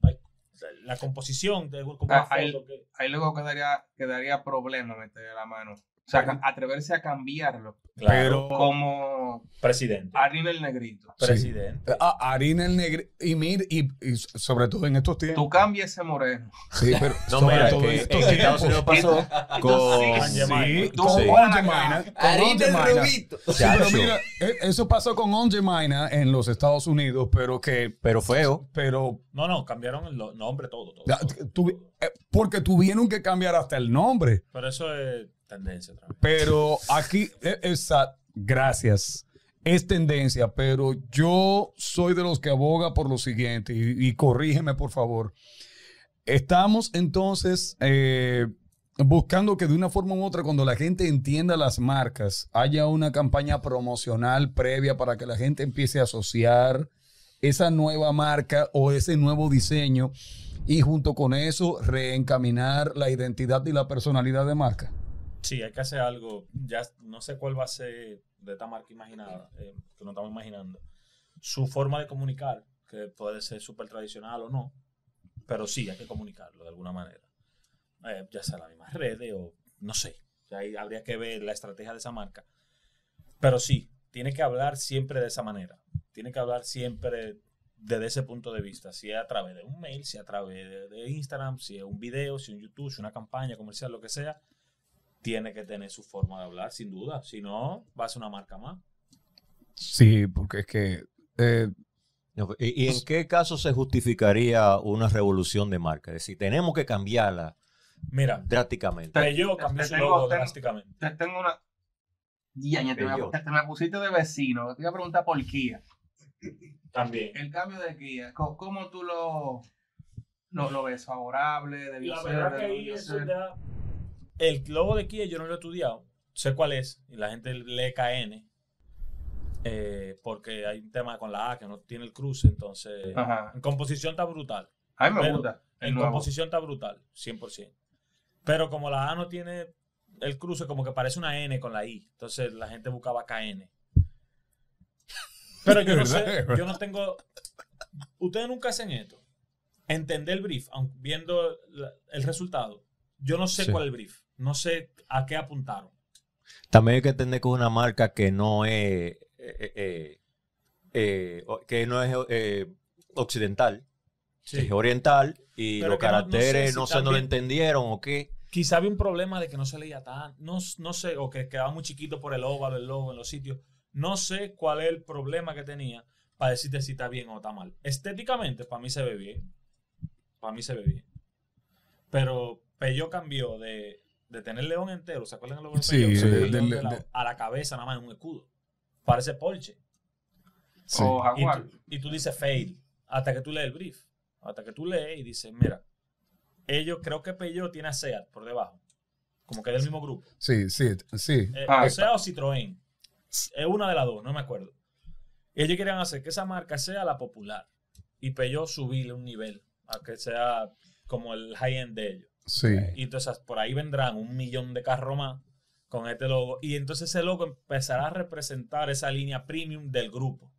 la composición de Ah, ahí- que- ahí luego quedaría, quedaría problema meter la mano. O sea, atreverse a cambiarlo. Claro, Pero Como presidente. Harina el Negrito. Presidente. ah, harina el negro y mir y, y sobre todo en estos tiempos. Tú cambias ese moreno. Sí, pero No, sobre mira, todo en estos Estados Unidos pasó con... Sí, con Harina Onge el rubito. Sí, pero mira, e- eso pasó con Onge Maina en los Estados Unidos, pero que, Pero feo. pero No, no, cambiaron el nombre, todo, todo. todo. tuvi- eh, porque tuvieron que cambiar hasta el nombre. Pero eso es tendencia otra. Pero aquí, eh, esa, gracias. Es tendencia, pero yo soy de los que aboga por lo siguiente, y, y corrígeme por favor. Estamos entonces eh, buscando que de una forma u otra, cuando la gente entienda las marcas, haya una campaña promocional previa para que la gente empiece a asociar esa nueva marca o ese nuevo diseño y junto con eso reencaminar la identidad y la personalidad de marca. Sí, hay que hacer algo. Ya no sé cuál va a ser de esta marca imaginada, eh, que no estamos imaginando. Su forma de comunicar, que puede ser súper tradicional o no, pero sí hay que comunicarlo de alguna manera. Eh, ya sea las mismas redes o no sé. Ahí habría que ver la estrategia de esa marca. Pero sí, tiene que hablar siempre de esa manera. Tiene que hablar siempre desde ese punto de vista. Si es a través de un mail, si es a través de, de Instagram, si es un video, si es un YouTube, si es una campaña comercial, lo que sea tiene que tener su forma de hablar, sin duda. Si no, va a ser una marca más. Sí, porque es que eh, ¿Y, y en qué caso se justificaría una revolución de marca? Es decir, tenemos que cambiarla Mira, drásticamente. Te- cambió te su tengo- logo tengo- drásticamente. Te tengo una. Ya, ya te, me, Bello. te me pusiste de vecino. Te iba a preguntar por Kia. También. El cambio de Kia, ¿cómo, cómo tú lo, lo, lo ves? ¿Favorable? ¿Debió La ser? verdad que ¿Debió ahí eso ser? El logo de Kia yo no lo he estudiado. Sé cuál es. Y la gente lee KN. eh, porque hay un tema con la A que no tiene el cruce. Entonces, Ajá. en composición está brutal. A mí me Pero gusta. En nuevo. composición está brutal, 100%. Pero como la A no tiene el cruce, como que parece una N con la I. Entonces la gente buscaba KN. Pero yo no sé, yo no tengo... Ustedes nunca hacen esto. Entender el brief, viendo el resultado. Yo no sé Sí. cuál es el brief. No sé a qué apuntaron. También hay que entender que es una marca que no es, eh, eh, eh, que no es occidental, es oriental y Pero los que no- no sé caracteres si no sé, no lo entendieron o qué. Quizá había un problema de que no se leía tan, no, no sé, o que quedaba muy chiquito por el óvalo, el logo en los sitios. No sé cuál es el problema que tenía para decirte si está bien o está mal. Estéticamente, para mí se ve bien. Para mí se ve bien. Pero Peugeot cambió de, de tener león entero, ¿se acuerdan de Sí, Peugeot? de- de- león de- a la cabeza nada más en un escudo. Parece Porsche. sí. O Y Jaguar. tú, y tú dices fail. Hasta que tú lees el brief. Hasta que tú lees y dices, mira, ellos creo que Peugeot tiene a SEAT por debajo. Como que es del mismo grupo. sí, sí, sí. Eh, Ah, o sea, o Citroën. Es una de las dos, no me acuerdo. Y ellos querían hacer que esa marca sea la popular. Y Peugeot subirle un nivel a que sea como el high-end de ellos. Sí. Y entonces por ahí vendrán un millón de carros más con este logo. Y entonces ese logo empezará a representar esa línea premium del grupo.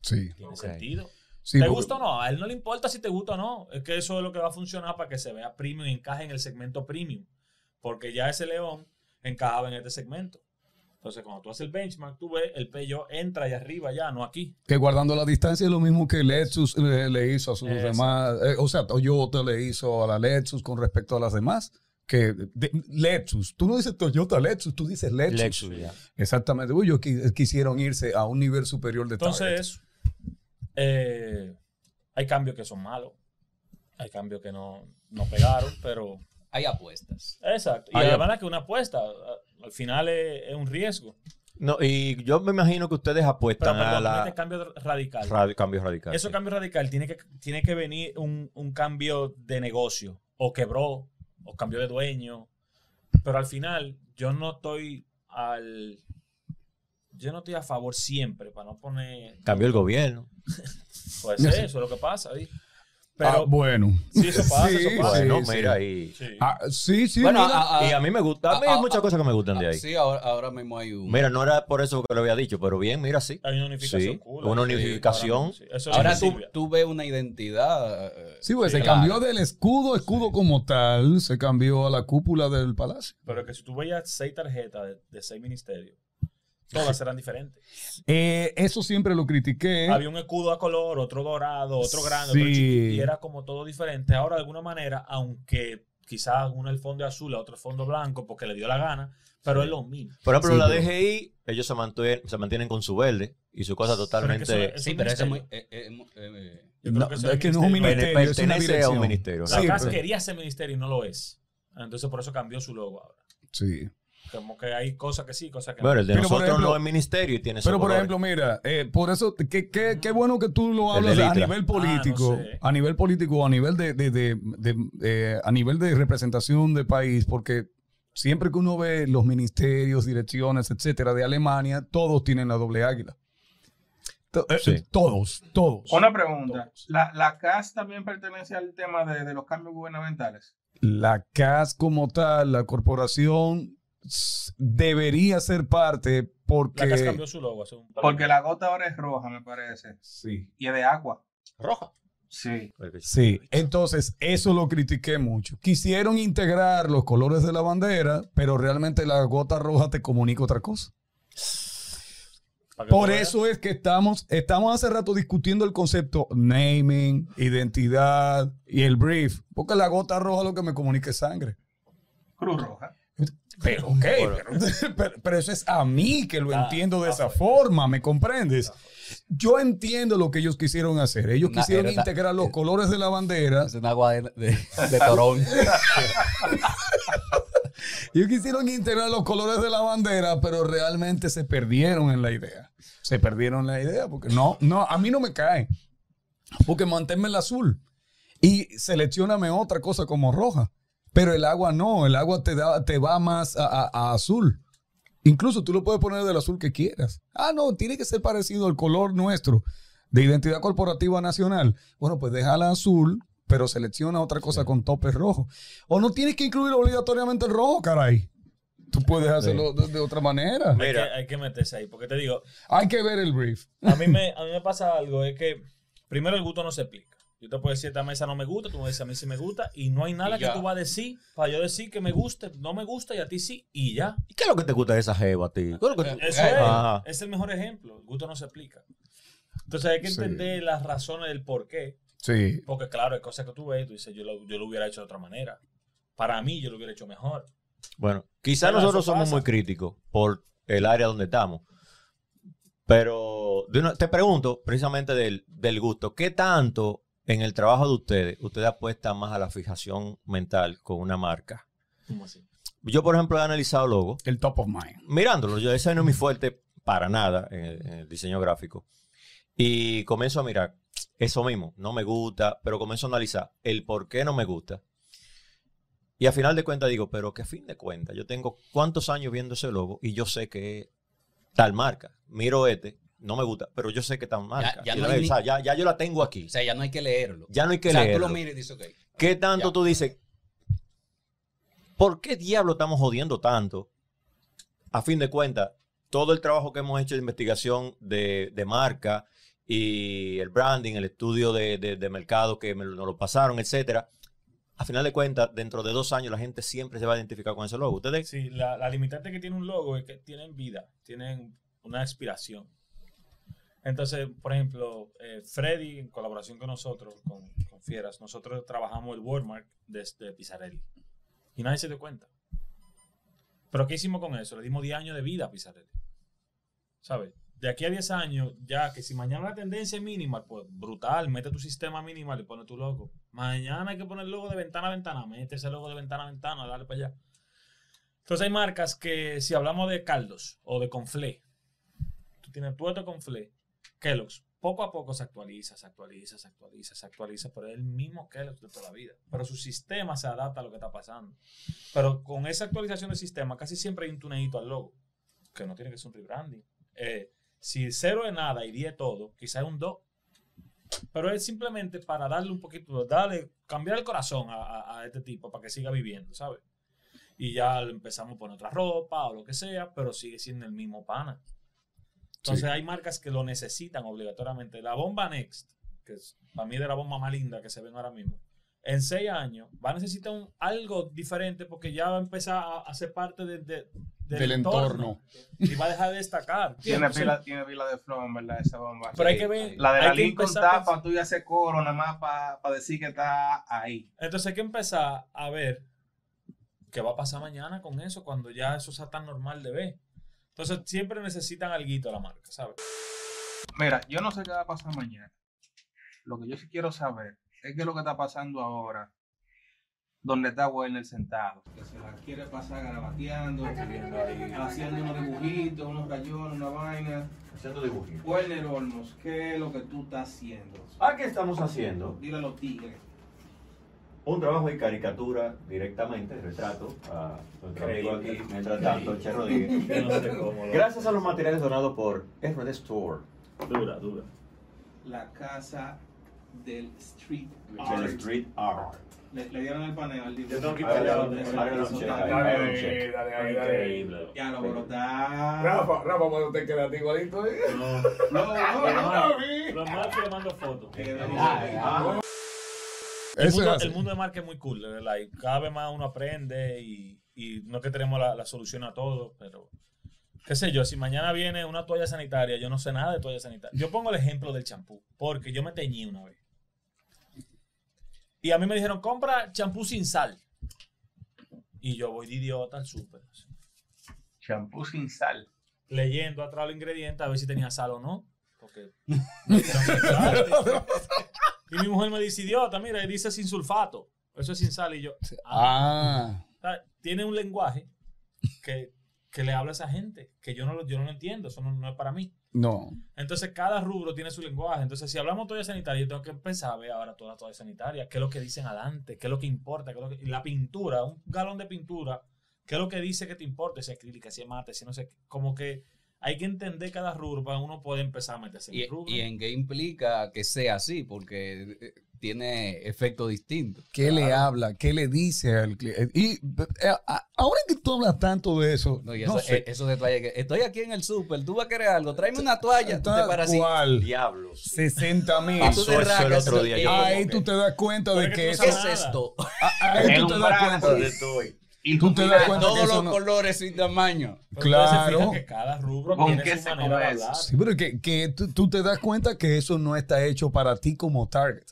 Sí. Tiene sentido. Sí, ¿Te porque- gusta o no? A él no le importa si te gusta o no. Es que eso es lo que va a funcionar para que se vea premium y encaje en el segmento premium. Porque ya ese león encajaba en este segmento. Entonces, cuando tú haces el benchmark, tú ves el Peugeot entra allá arriba ya, no aquí. Que guardando la distancia es lo mismo que Lexus eh, le hizo a sus Exacto. demás. eh, o sea, Toyota le hizo a la Lexus con respecto a las demás. Que de- Lexus, tú no dices Toyota Lexus, tú dices Lexus. Lexus, ya. Exactamente. Uy, Ellos qui- quisieron irse a un nivel superior de. Entonces, eh, hay cambios que son malos. Hay cambios que no, no pegaron, pero... Hay apuestas. Exacto. Y Hay además es que una apuesta, al final es, es un riesgo. No, y yo me imagino que ustedes Pero apuestan a perdón, la este cambio radical. radi- cambio radical. Eso sí. cambio radical tiene que, tiene que venir un, un cambio de negocio. O quebró, o cambió de dueño. Pero al final, yo no estoy al. Yo no estoy a favor siempre, para no poner. Cambió el gobierno. Puede ser, eso es lo que pasa. ¿sí? Pero Ah, bueno. sí, eso pasa, Sí, eso pasa. Bueno, sí, mira sí. ahí. Sí. Ah, sí, sí. Bueno, mira. a- a- Y a mí me gusta, a mí hay muchas cosas que me gustan de ahí. Sí, ahora, ahora mismo hay un. Mira, no era por eso que lo había dicho, pero bien, mira, sí. Hay una unificación Sí, cool. una Sí, unificación. sí, eso es ahora que tú, tú ves una identidad. eh, Sí, pues Sí, se claro. cambió del escudo, escudo como tal, se cambió a la cúpula del palacio. Pero que si tú veías seis tarjetas de, de seis ministerios, todas eran diferentes. Eh, eso siempre lo critiqué. Había un escudo a color, otro dorado, otro grande, Sí. otro chiquito, y era como todo diferente. Ahora, de alguna manera, aunque quizás uno el fondo es azul, a otro el fondo blanco, porque le dio la gana, pero es lo mismo. Por ejemplo, Sí, la pero- DGI, ellos se mantienen, se mantienen con su verde y su cosa totalmente. Pero es que eso Sí, pero es muy. eh, eh, No, que es que no es un ministerio. pertenece a un ministerio. La Sí, CAS pero- quería ser ministerio y no lo es. Entonces, por eso cambió su logo ahora. Sí. Como que hay cosas que sí, cosas que Bueno, el de Pero, nosotros ejemplo- no es ministerio y tiene Pero por ejemplo, mira, eh, por eso, qué qué- qué bueno que tú lo hablas de a nivel político, Ah, no sé. a nivel político, a nivel de, de- de- de- eh, a nivel de representación de país, porque siempre que uno ve los ministerios, direcciones, etcétera, de Alemania, todos tienen la doble águila. Eh, Sí. Todos, todos. Una pregunta. Todos. ¿La, la CAS también pertenece al tema de, de los cambios gubernamentales? La CAS como tal, la corporación, debería ser parte porque... La CAS cambió su logo hace un par de Porque la gota ahora es roja, me parece. Sí. Y es de agua. roja. Sí. Sí, entonces eso lo critiqué mucho. Quisieron integrar los colores de la bandera, pero realmente la gota roja te comunica otra cosa. Por eso es que estamos, estamos hace rato discutiendo el concepto naming, identidad y el brief, porque la gota roja lo que me comunica es sangre. Cruz Roja. Pero, ok, pero, pero- pero eso es a mí que lo Ah, entiendo de ah, esa fue. forma, ¿me comprendes? Yo entiendo lo que ellos quisieron hacer. Ellos Una- quisieron era- integrar los colores de la bandera Es un agua de, de, de torón. Ellos quisieron integrar los colores de la bandera, pero realmente se perdieron en la idea. Se perdieron la idea porque no, no, a mí no me cae. Porque manténme el azul y seleccioname otra cosa como roja. Pero el agua no, el agua te, da, te va más a, a- a azul. Incluso tú lo puedes poner del azul que quieras. Ah, no, tiene que ser parecido al color nuestro de identidad corporativa nacional. Bueno, pues déjala azul, pero selecciona otra cosa con topes rojos. O no tienes que incluir obligatoriamente el rojo, caray. Tú puedes hacerlo de, de otra manera. Hay que, Mira. hay que meterse ahí. Porque te digo, Hay que ver el brief. a mí, me, a mí me pasa algo, es que primero el gusto no se explica. Yo te puedo decir, esta mesa no me gusta, tú me dices, a mí sí me gusta, y no hay nada que tú vas a decir para yo decir que me guste, no me gusta y a ti sí, y ya. ¿Y qué es lo que te gusta de esa jeva a ti? ¿Qué es lo que tú- Eso Eh, es, es el mejor ejemplo. El gusto no se explica. Entonces hay que Sí. entender las razones del por qué. Sí. Porque claro, hay cosas que tú ves y tú dices, yo lo, yo lo hubiera hecho de otra manera. Para mí, yo lo hubiera hecho mejor. Bueno, quizás nosotros somos pasa. muy críticos por el área donde estamos. Pero de una- te pregunto precisamente del, del gusto, ¿qué tanto en el trabajo de ustedes, ustedes apuestan más a la fijación mental con una marca? ¿Cómo así? Yo, por ejemplo, he analizado logo. El top of mind. Mirándolo, yo ese no es mi fuerte para nada en el, en el diseño gráfico. Y comienzo a mirar eso mismo, no me gusta, pero comienzo a analizar el por qué no me gusta. Y a final de cuentas digo, pero que a fin de cuentas, yo tengo cuántos años viendo ese logo y yo sé que es tal marca. Miro este, no me gusta, pero yo sé que tal marca. ya Y no la- hay ni- o sea, ya, ya yo la tengo aquí. O sea, ya no hay que leerlo. Ya no hay que o sea, leerlo. tú lo miras y dices, ok. ¿Qué tanto Ya. tú dices? ¿Por qué diablo estamos jodiendo tanto? A fin de cuentas, todo el trabajo que hemos hecho de investigación de, de marca y el branding, el estudio de, de- de mercado que me lo- nos lo pasaron, etcétera. A final de cuentas, dentro de dos años la gente siempre se va a identificar con ese logo. Ustedes, Sí, la, la limitante que tiene un logo es que tienen vida, tienen una expiración. Entonces, por ejemplo, eh, Freddy, en colaboración con nosotros, con, Fieras, nosotros trabajamos el Wordmark desde Pizarelli. Y nadie se dio cuenta. Pero ¿qué hicimos con eso? Le dimos 10 años de vida a Pizarelli. ¿Sabes? De aquí a 10 años, ya que si mañana la tendencia es minimal, pues brutal, mete tu sistema minimal y pone tu logo. Mañana hay que poner logo de ventana a ventana, mete ese logo de ventana a ventana, dale para allá. Entonces hay marcas que si hablamos de caldos o de conflé, tú tienes tu otro conflé, Kellogg's, poco a poco se actualiza, se actualiza, se actualiza, se actualiza, pero es el mismo Kellogg's de toda la vida. Pero su sistema se adapta a lo que está pasando. Pero con esa actualización del sistema casi siempre hay un tunedito al logo, que no tiene que ser un rebranding. Eh, si cero es nada y 10 todo, quizás es un 2. Pero es simplemente para darle un poquito, darle, cambiar el corazón a, a- este tipo para que siga viviendo, ¿sabes? Y ya empezamos a poner otra ropa o lo que sea, pero sigue siendo el mismo pana. Entonces Sí. hay marcas que lo necesitan obligatoriamente. La bomba Next, que es para mí de la bomba más linda que se ven ahora mismo, en seis años va a necesitar un- algo diferente porque ya va a empezar a, a ser parte de- de- del, Del entorno. y va a dejar de destacar. Tiene ¿entiendes? pila, tiene pila de flow, verdad, esa bomba. Pero hay que ver. La de hay la Lincoln empezar a está pensar- para tú y hacer coro, nada más para decir que está ahí. Entonces hay que empezar a ver qué va a pasar mañana con eso cuando ya eso sea tan normal de ver. Entonces siempre necesitan algo la marca, ¿sabes? Mira, yo no sé qué va a pasar mañana. Lo que yo sí quiero saber es qué es lo que está pasando ahora, donde está Werner sentado. Que se la quiere pasar garabateando, haciendo unos dibujitos, unos rayones, una vaina. Haciendo dibujitos. Werner Olmos, ¿qué es lo que tú estás haciendo? Ah, ¿qué estamos haciendo? Dile a los tigres. Un trabajo de caricatura directamente, retrato a nuestro amigo aquí, mientras tanto, Che Rodríguez. Yo no sé cómo lo- Gracias a los materiales donados por RD Store, Dura, dura. La casa del street del art. Street Art. Le, le dieron el paneo al Yo tengo que ahí. Dale, dale, dale. Increíble. Ya lo pero está. Rafa, Rafa, cuando te quedaste igualito. ¿eh? No, no, no. Los más que le mando fotos. El Eso mundo, el mundo de marca es muy cool, verdad. Y cada vez más uno aprende y, y no es que tenemos la, la solución a todo, pero qué sé yo, si mañana viene una toalla sanitaria, yo no sé nada de toalla sanitaria. Yo pongo el ejemplo del champú, porque yo me teñí una vez. Y a mí me dijeron, compra champú sin sal. Y yo voy de idiota al súper. Champú sin sal. Leyendo atrás los ingredientes a ver si tenía sal o no. Porque no quiero mezclar. Y mi mujer me dice, idiota, mira, y dice sin sulfato. Eso es sin sal. Y yo, ah. Ah, tiene un lenguaje que, que le habla a esa gente, que yo no lo, yo no lo entiendo, eso no, no es para mí. no. Entonces, cada rubro tiene su lenguaje. Entonces, si hablamos de toalla sanitaria, yo tengo que empezar a ver ahora toda toalla sanitaria, qué es lo que dicen adelante, qué es lo que importa, qué es lo que- la pintura, un galón de pintura, qué es lo que dice que te importa, si es acrílica, si es mate, si no sé, qué. como que hay que entender cada rubro para uno poder empezar a meterse en Y, el rubro. y en qué implica que sea así, porque eh, tiene efecto distinto. ¿Qué le habla? ¿Qué le dice al cliente? Y eh, a- ahora que tú hablas tanto de eso, No, y no eso, sé, eh, eso de toalla que estoy aquí en el súper, tú vas a querer algo, tráeme una toalla, tú te paras así. Diablos. 60 mil. Pasó el otro día, yo eh, Ahí tú te das cuenta de que que tú eso... ¿Qué sabes es nada. esto? Ahí El tú te das cuenta ¿Dónde de estoy? Y Tú te das cuenta Todos que eso los no- colores y se Claro. que cada rubro ¿Con tiene qué su manera de hablar. Sí, pero que, que tú, tú te das cuenta que eso no está hecho para ti como target,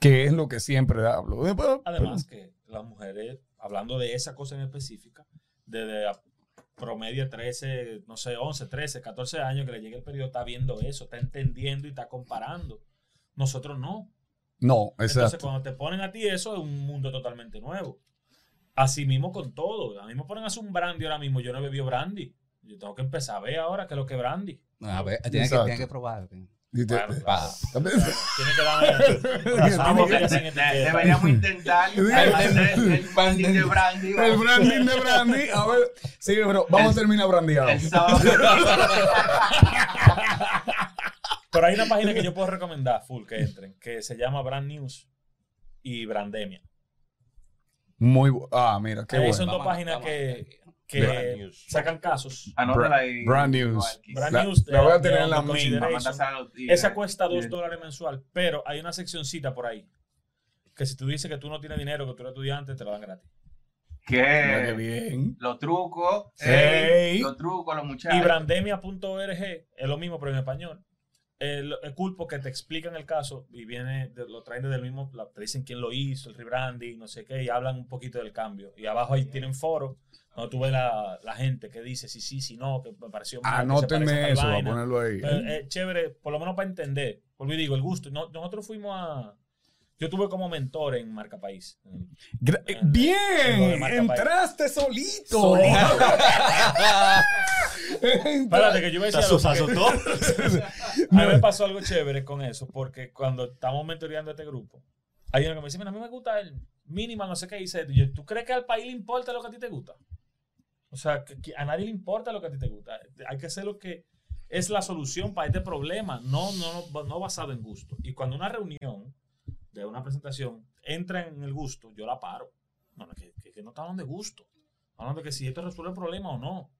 que es lo que siempre hablo. Pero- Además que las mujeres, hablando de esa cosa en específica, desde promedio 13, no sé, 11, 13, 14 años que le llegue el periodo, está viendo eso, está entendiendo y está comparando. Nosotros no. no, Entonces, exacto. cuando te ponen a ti eso, es un mundo totalmente nuevo. Así mismo con todo. A mí me ponen a hacer un brandy ahora mismo. Yo no he bebido brandy. Yo tengo que empezar a ver ahora qué es lo que es brandy. A ver, tienes que, tienes que probar. Tiene que etiqueta. deberíamos intentar el branding de brandy. El branding de brandy. A ver, sí, pero vamos a terminar brandeado. Pero hay una página que yo puedo recomendar, full, que entren, que se llama Brand News y Brandemia. Muy Ah, mira, qué bueno. son dos páginas que, Brand que News. sacan casos. Anótala ahí. Brand News. Brand La- News la voy a tener en la misma. Esa cuesta dos Bien. dólares mensual, pero hay una seccioncita por ahí. Que si tú dices que tú no tienes dinero, que tú eres estudiante, te la dan gratis. Qué Que bien. los trucos, Ey. ey, los trucos, los muchachos. Y brandemia.org es lo mismo, pero en español. El- Es cool porque te explican el caso y viene, de- lo traen desde el mismo, la- te dicen quién lo hizo, el rebranding, no sé qué, y hablan un poquito del cambio. Y abajo ahí tienen foro, donde tú ves la, la gente que dice si sí, si no, que me pareció mal, que a Anótenme eso, a vaina. ponerlo ahí. Pero es chévere, por lo menos para entender. Porque digo, el gusto. No- nosotros fuimos a. Yo tuve como mentor en Marca País. Gra- Bien, marca entraste solito. Solito. Espérate, que yo iba a Se decir. asu- algo, se porque- asustó. A mí me pasó algo chévere con eso, porque cuando estamos mentoreando a este grupo, hay uno que me dice, mira, a mí me gusta el mínima, no sé qué, dice, yo, ¿tú crees que al país le importa lo que a ti te gusta? O sea, que, que a nadie le importa lo que a ti te gusta. Hay que hacer lo que es la solución para este problema, no, no, no basado en gusto. Y cuando una reunión de una presentación entra en el gusto, yo la paro. No, que, que- que no está hablando de gusto. Hablando de que si esto resuelve el problema o no.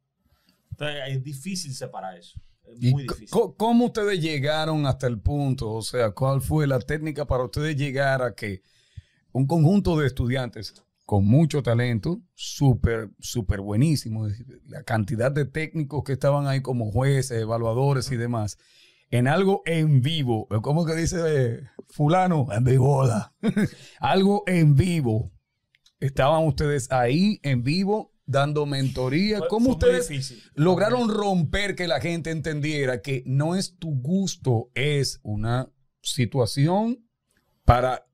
Entonces, es difícil separar eso. Es ¿Y muy difícil. cómo ustedes llegaron hasta el punto? O sea, ¿cuál fue la técnica para ustedes llegar a que un conjunto de estudiantes con mucho talento, súper, súper buenísimo, la cantidad de técnicos que estaban ahí como jueces, evaluadores y demás, en algo en vivo, ¿cómo que dice fulano? En vivo, algo en vivo. Estaban ustedes ahí en vivo dando mentoría. Fue- ¿Cómo fue ustedes lograron romper que la gente entendiera que no es tu gusto, es una situación para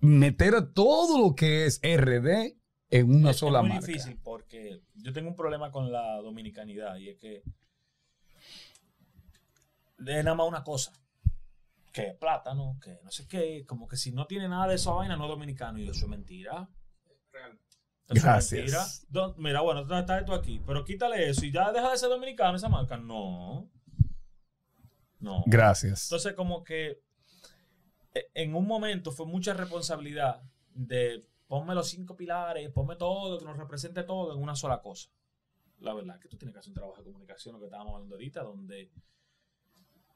meter a todo lo que es RD en una es, sola es muy marca. difícil porque yo tengo un problema con la dominicanidad y es que es nada más una cosa. Que plátano, que no sé qué, como que si no tiene nada de esa vaina no es dominicano y eso es mentira. Eso es Gracias. mentira. Mira, bueno, está, está esto aquí, pero quítale eso y ya deja de ser dominicano esa marca. No. No. Gracias. Entonces, como que eh, en un momento fue mucha responsabilidad de ponme los cinco pilares, ponme todo, que nos represente todo en una sola cosa. La verdad que tú tienes que hacer un trabajo de comunicación, lo que estábamos hablando ahorita, donde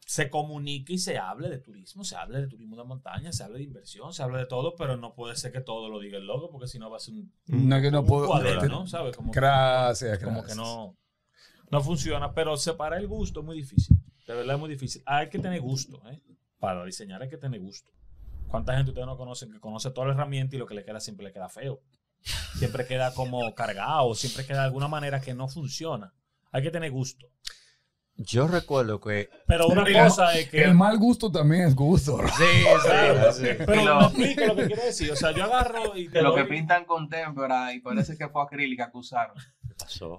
se comunique y se hable de turismo, se hable de turismo de montaña, se hable de inversión, se hable de todo, pero no puede ser que todo lo diga el logo, porque si no va a ser un, No, que no un puedo. cuadro, ¿no? ¿Sabes? Como que- Gracias, como gracias. que no, no funciona. Pero separar el gusto es muy difícil. De verdad es muy difícil. Hay que tener gusto, ¿eh? Para diseñar hay que tener gusto. ¿Cuánta gente ustedes no conocen que conoce toda la herramienta y lo que le queda siempre le queda feo? Siempre queda como cargado, siempre queda de alguna manera que no funciona. Hay que tener gusto. Yo recuerdo que Pero una El- cosa es que... El mal gusto también es gusto. Sí, claro. Pero Y lo- me explico lo que quiero decir. O sea, yo agarro y te De lo que pintan con témpera y parece que fue acrílica que usaron. pasó.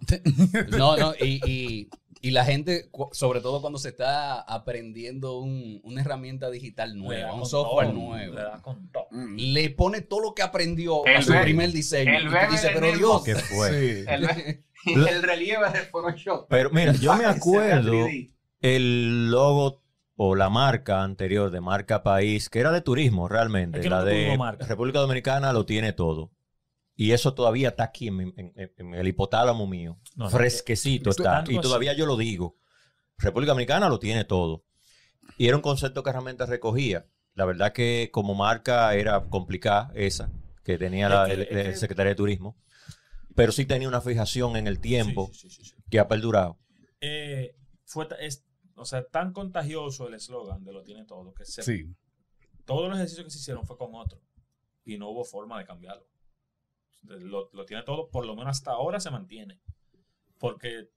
No, no, y, y- y la gente, sobre todo cuando se está aprendiendo un- una herramienta digital nueva, un software todo, nuevo, Le da con todo. le pone todo lo que aprendió a El su ve- primer diseño. el y tú bebé dices, del pero. Dios, ¿Qué fue? Sí. El, el relieve de Photoshop. Pero mira, yo me acuerdo 3D. el logo o la marca anterior de marca país, que era de turismo realmente, Es que la no de. República Dominicana lo tiene todo. Y eso todavía está aquí en, mi- en- en- en el hipotálamo mío. No, Fresquecito está. Y así. todavía yo lo digo. República Dominicana lo tiene todo. Y era un concepto que realmente recogía. La verdad que como marca era complicada esa, que tenía la- el, el Secretaría de Turismo. Pero sí tenía una fijación en el tiempo Sí, sí, sí, sí, sí. que ha perdurado. eh, fue es, o sea, tan contagioso el eslogan de lo tiene todo que se, Sí. todos los ejercicios que se hicieron fue con otro y no hubo forma de cambiarlo. Lo, lo tiene todo, por lo menos hasta ahora se mantiene. Porque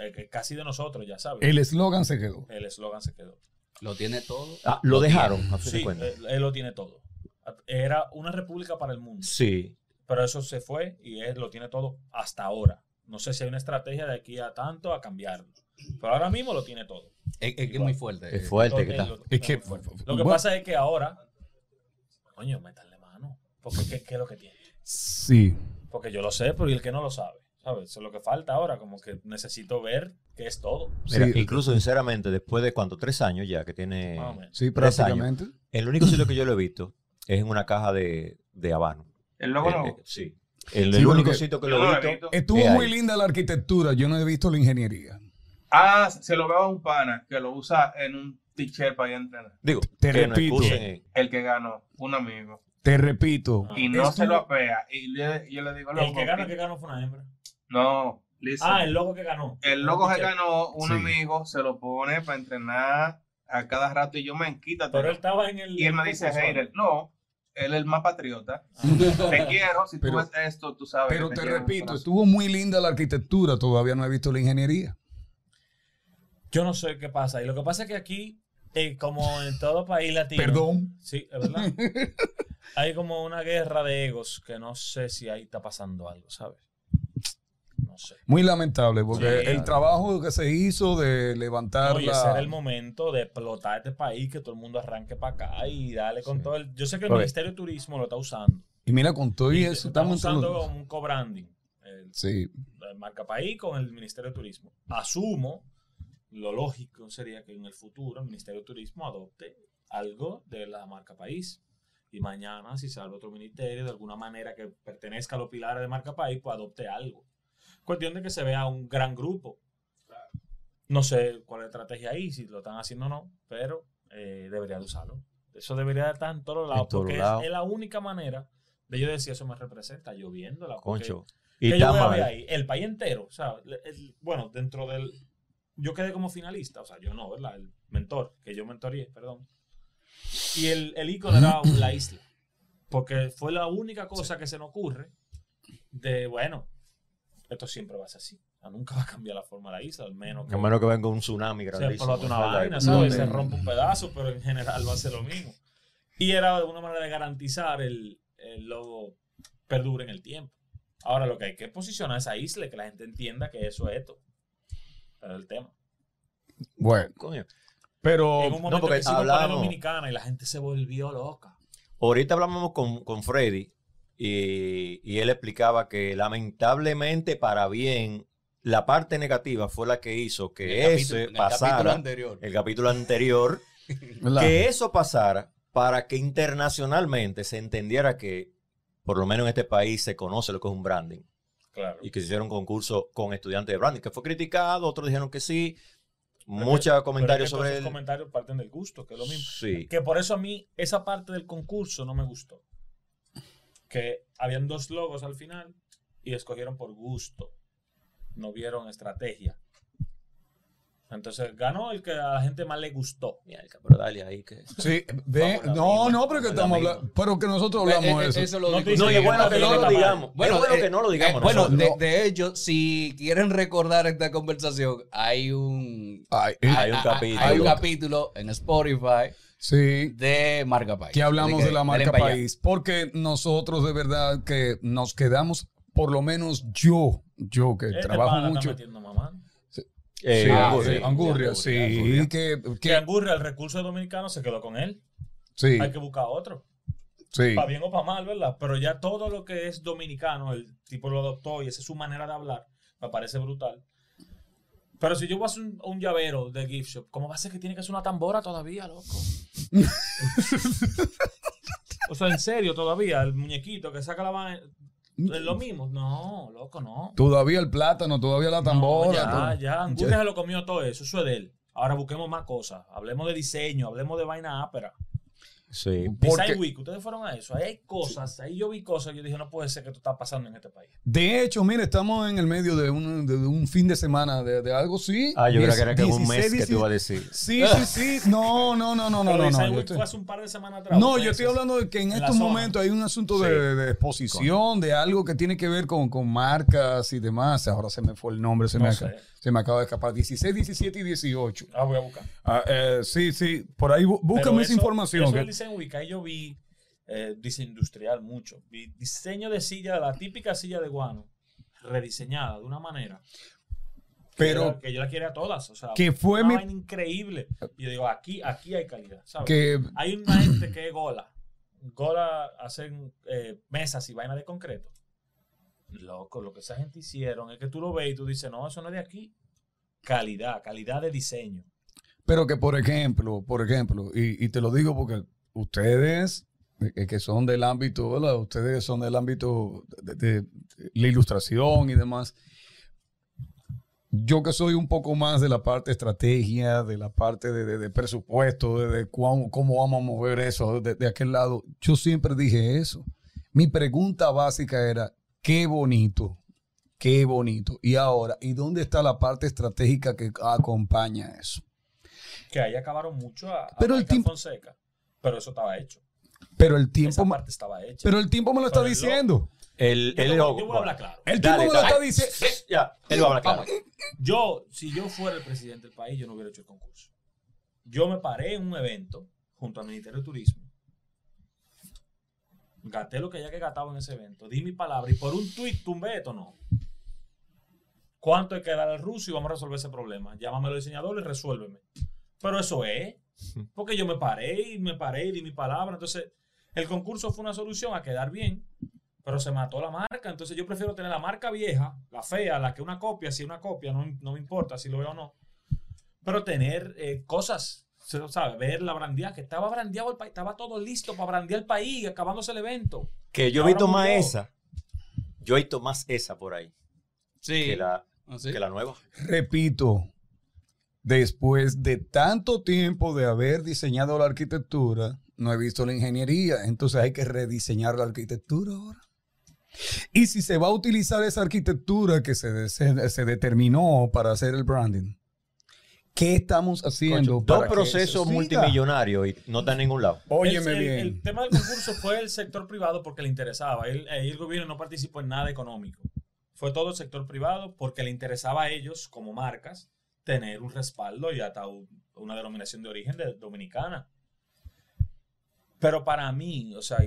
eh, que casi de nosotros, ya sabes, El eslogan se quedó. el eslogan se quedó. lo tiene todo. Ah, lo dejaron, a fin de Sí, cuentas. él, él lo tiene todo. Era una república para el mundo. Sí. Pero eso se fue y él lo tiene todo hasta ahora. No sé si hay una estrategia de aquí a tanto a cambiarlo. Pero ahora mismo lo tiene todo. Es, es que es muy fuerte. Es fuerte que Lo- está. lo- Es que- lo pasa es que ahora, coño, métanle mano. Porque ¿qué, qué es lo que tiene? Sí. Porque yo lo sé, pero y el que no lo sabe. ¿Sabes? Eso es lo que falta ahora. Como que necesito ver qué es todo. Mira, Sí. incluso sinceramente, después de cuánto, tres años ya que tiene. Sí, prácticamente. El único sitio que yo lo he visto es en una caja de, de habano. El logo Eh, no. eh, sí. El, Sí, el único sitio que lo he lo he visto. visto. Estuvo muy ahí. linda la arquitectura. Yo no he visto la ingeniería. Ah, se lo veo a un pana que lo usa en un t-shirt para ir a entrenar. Digo, Te que repito. El que ganó, un amigo. Te repito. Y no se lo apea. Y le- yo le digo, El loco, que ganó, que- que ganó fue una hembra. No, listen. Ah, el logo que ganó. el logo se ganó un Sí. amigo, se lo pone para entrenar a cada rato y yo me quítate. Pero él estaba en el. Y él me dice, Heider, no, él es el más patriota. Te quiero, si Pero- tú ves esto, tú sabes. Pero te quiero repito, estuvo muy linda la arquitectura. Todavía no he visto la ingeniería. Yo no sé qué pasa. Y lo que pasa es que aquí, eh, como en todo país latino. Perdón. Sí, es verdad. hay como una guerra de egos que no sé si ahí está pasando algo, ¿sabes? No sé. Muy lamentable, porque Sí, el claro. trabajo que se hizo de levantar la- ese era el momento de explotar este país, que todo el mundo arranque para acá y dale con Sí. todo el... Yo sé que el Oye. Ministerio de Turismo lo está usando. Y mira, con todo y eso, estamos usando los- como un co-branding. Sí, el marca país con el Ministerio de Turismo. Asumo lo lógico sería que en el futuro el Ministerio de Turismo adopte algo de la marca país. Y mañana, si sale otro ministerio de alguna manera que pertenezca a los pilares de marca país, pues adopte algo. Cuestión de que se vea un gran grupo. No sé cuál es la estrategia ahí, si lo están haciendo o no, pero eh, debería de usarlo. Eso debería estar en todos lados, En porque es- la única manera de yo decir eso me representa, yo viéndola. Concho. ¿Qué Y yo está voy a ver mal. ahí? El país entero. O sea, el- el- bueno, dentro del. Yo quedé como finalista, o sea, yo no, ¿verdad? El mentor, que yo mentoreé, perdón. Y el, el ícono era la isla. Porque fue la única cosa que se nos ocurre de, bueno, esto siempre va a ser así. O sea, nunca va a cambiar la forma de la isla, al menos que A menos que venga un tsunami se grandísimo. explota una vaina, ¿sabes? No, se no. rompe un pedazo, pero en general va a ser lo mismo. Y era una manera de garantizar el, el logo perdure en el tiempo. Ahora lo que hay que posicionar esa isla y que la gente entienda que eso es esto. Pero el tema. Bueno, Coño. pero en un momento porque que hablamos- Dominicana y la gente se volvió loca. Ahorita hablamos con, con Freddy y, y él explicaba que lamentablemente para bien la parte negativa fue la que hizo que el eso capítulo- en el capítulo pasara, anterior. el capítulo anterior, que eso pasara para que internacionalmente se entendiera que por lo menos en este país se conoce lo que es un branding Claro. y que se hicieron un concurso con estudiantes de branding, que fue criticado, otros dijeron que sí, muchos comentarios sobre comentarios parten del gusto, que es lo mismo. Sí. Que por eso a mí esa parte del concurso no me gustó. Que habían dos logos al final y escogieron por gusto. No vieron estrategia. Entonces ganó el que a la gente más le gustó. Mierda, pero dale ahí que... Sí, no, misma, no, pero que estamos hablando, pero que nosotros hablamos eh, de eso. eso lo No digo. No, y es bueno no que no lo digamos. Bueno, es bueno eh, que no lo digamos Eh, bueno, de, de hecho, si quieren recordar esta conversación, hay un, Ay, eh, Hay un hay- capítulo. hay un capítulo en Spotify sí, de Marca País. que hablamos que de la marca país, porque nosotros de verdad que nos quedamos, por lo menos yo, yo que Este trabajo mucho. Eh, sí, Ah, Angurria, sí, Angurria, Angurria, sí, Angurria. que, Que que Angurria, el recurso dominicano, se quedó con él. sí, Hay que buscar otro. sí. Para bien o para mal, ¿verdad? Pero ya todo lo que es dominicano, el tipo lo adoptó y esa es su manera de hablar, me parece brutal. Pero si yo voy a hacer un, un llavero de gift shop, ¿cómo va a ser que tiene que ser una tambora todavía, loco? o sea, en serio, todavía, el muñequito que saca la vaina, ¿es lo mismo? No, loco, no. Todavía el plátano, todavía la No, tambora. ya, todo. ya, Angurria se lo comió todo eso, eso es de él. Ahora busquemos más cosas. Hablemos de diseño, hablemos de vaina ápera. Sí. Porque- Week, ustedes fueron a eso. Ahí hay cosas, ahí yo vi cosas. Yo dije, no puede ser que esto está pasando en este país. De hecho, mire, estamos en el medio de un, de un fin de semana de, de algo, sí. Ah, yo creo que era que un 16, mes que te iba a decir. Sí, sí, sí. No, no, no, no, no, Pero no. No, yo estoy- fue hace un par de semanas atrás. No, yo estoy hablando de que en, en estos momentos hay un asunto Sí. de, de exposición, de algo que tiene que ver con, con marcas y demás. Ahora se me fue el nombre, se, No me, acaba, se me acaba de escapar. 16, 17 y 18. Ah, voy a buscar. Ah, eh, sí, sí, por ahí bú- búscame esa información. Eso que- Week, ahí yo vi eh, diseño industrial mucho. Vi diseño de silla, la típica silla de guano, rediseñada de una manera. que Pero- era- que yo la quiero a todas. O sea, que fue una mi- vaina increíble. Y yo digo, aquí, aquí hay calidad. ¿sabes? que Hay una gente que es Gola. Gola hacen eh, mesas y vainas de concreto. Loco, lo que esa gente hicieron es que tú lo ves y tú dices, no, eso no es de aquí. Calidad, calidad de diseño. Pero que, por ejemplo, por ejemplo, y, te lo digo porque ustedes, eh, que son del ámbito, ¿verdad? Ustedes son del ámbito de, la ilustración y demás. Yo que soy un poco más de la parte estrategia, de la parte de, presupuesto, de, cuán- cómo vamos a mover eso de aquel lado, yo siempre dije eso. Mi pregunta básica era, qué bonito, qué bonito. Y ahora, ¿y dónde está la parte estratégica que acompaña eso? Que ahí acabaron mucho a, a Pero el tiempo- Fonseca. Pero eso estaba hecho. Pero el tiempo, Esa parte estaba hecha. pero el tiempo me lo está Pero el diciendo. El, el te voy- logo. yo voy a hablar claro. El tiempo me lo está diciendo. Ya, él va a hablar claro. Yo, si yo fuera el presidente del país, yo no hubiera hecho el concurso. Yo me paré en un evento junto al Ministerio de Turismo. Gasté lo que haya que gastaba en ese evento. Di mi palabra y por un tuit tumbé esto, no. ¿Cuánto hay que dar al ruso y vamos a resolver ese problema? Llámame al diseñador y resuélveme. Pero eso es. Porque yo me paré y me paré y di mi palabra. Entonces, el concurso fue una solución a quedar bien, pero se mató la marca. Entonces, yo prefiero tener la marca vieja, la fea, la que una copia, si una copia, no, no me importa si lo veo o no. Pero tener eh, cosas, ¿sabes? Ver la brandeada, que estaba brandeado el país, estaba todo listo para brandear el país, acabándose el evento. Que yo he visto más esa. Yo he visto más esa por ahí Sí. que, la, ¿Ah, sí? que la nueva. Repito, después de tanto tiempo de haber diseñado la arquitectura, no he visto la ingeniería, entonces hay que rediseñar la arquitectura ahora. Y si se va a utilizar esa arquitectura que se, se- se determinó para hacer el branding, ¿qué estamos haciendo? Dos procesos multimillonarios y no está en ningún lado. Óyeme el, el- bien. el tema del concurso fue el sector privado porque le interesaba. El, el gobierno no participó en nada económico. Fue todo el sector privado porque le interesaba a ellos, como marcas, tener un respaldo y hasta un- una denominación de origen de- dominicana. Pero para mí, o sea,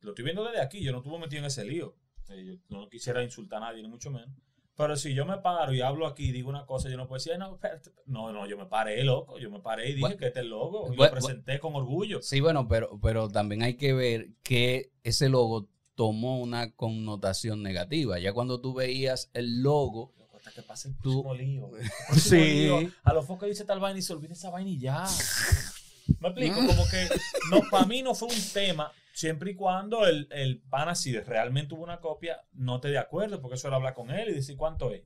lo estoy viendo desde aquí, yo no estuve metido en ese lío. Eh, Yo no quisiera insultar a nadie, ni mucho menos. Pero si yo me paro y hablo aquí y digo una cosa, yo no puedo decir, "Ay, no, espérate". no, no, yo me paré, loco. Yo me paré y dije Bueno, que este es el logo. Y lo presenté con orgullo. Sí, bueno, pero, pero también hay que ver que ese logo tomó una connotación negativa. Ya cuando tú veías el logo, Loco, Hasta que pase el Tú- lío. El Sí. lío, A los focos dice tal vaina y se olvida esa vaina y ya. Me explico, como que no, para mí no fue un tema, siempre y cuando el, el pana, si realmente hubo una copia, no te de acuerdo, porque eso era hablar con él y decir cuánto es.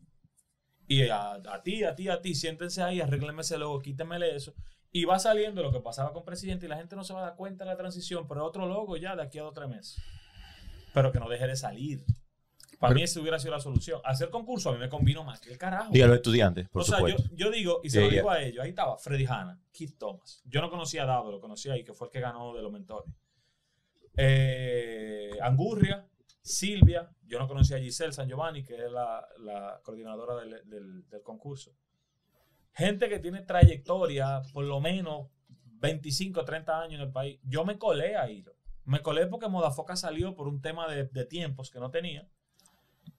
Y a, a ti, a ti, a ti, siéntense ahí, arréglenme ese logo, quítemele eso. Y va saliendo lo que pasaba con presidente y la gente no se va a dar cuenta de la transición, pero otro logo ya de aquí a dos o tres meses. Pero que no deje de salir. Para mí esa hubiera sido la solución. Hacer concurso a mí me convino más que el carajo. Y a los estudiantes, por o sea, yo, digo, y se Yeah, lo digo yeah. a ellos, ahí estaba Freddy Hanna, Keith Thomas. Yo no conocía a Dado, lo conocía ahí, que fue el que ganó de los mentores. Eh, Angurria, Silvia, yo no conocía a Giselle San Giovanni, que es la, coordinadora del, concurso. Gente que tiene trayectoria, por lo menos 25, 30 años en el país. Yo me colé ahí. Me colé porque Modafoca salió por un tema de, tiempos que no tenía.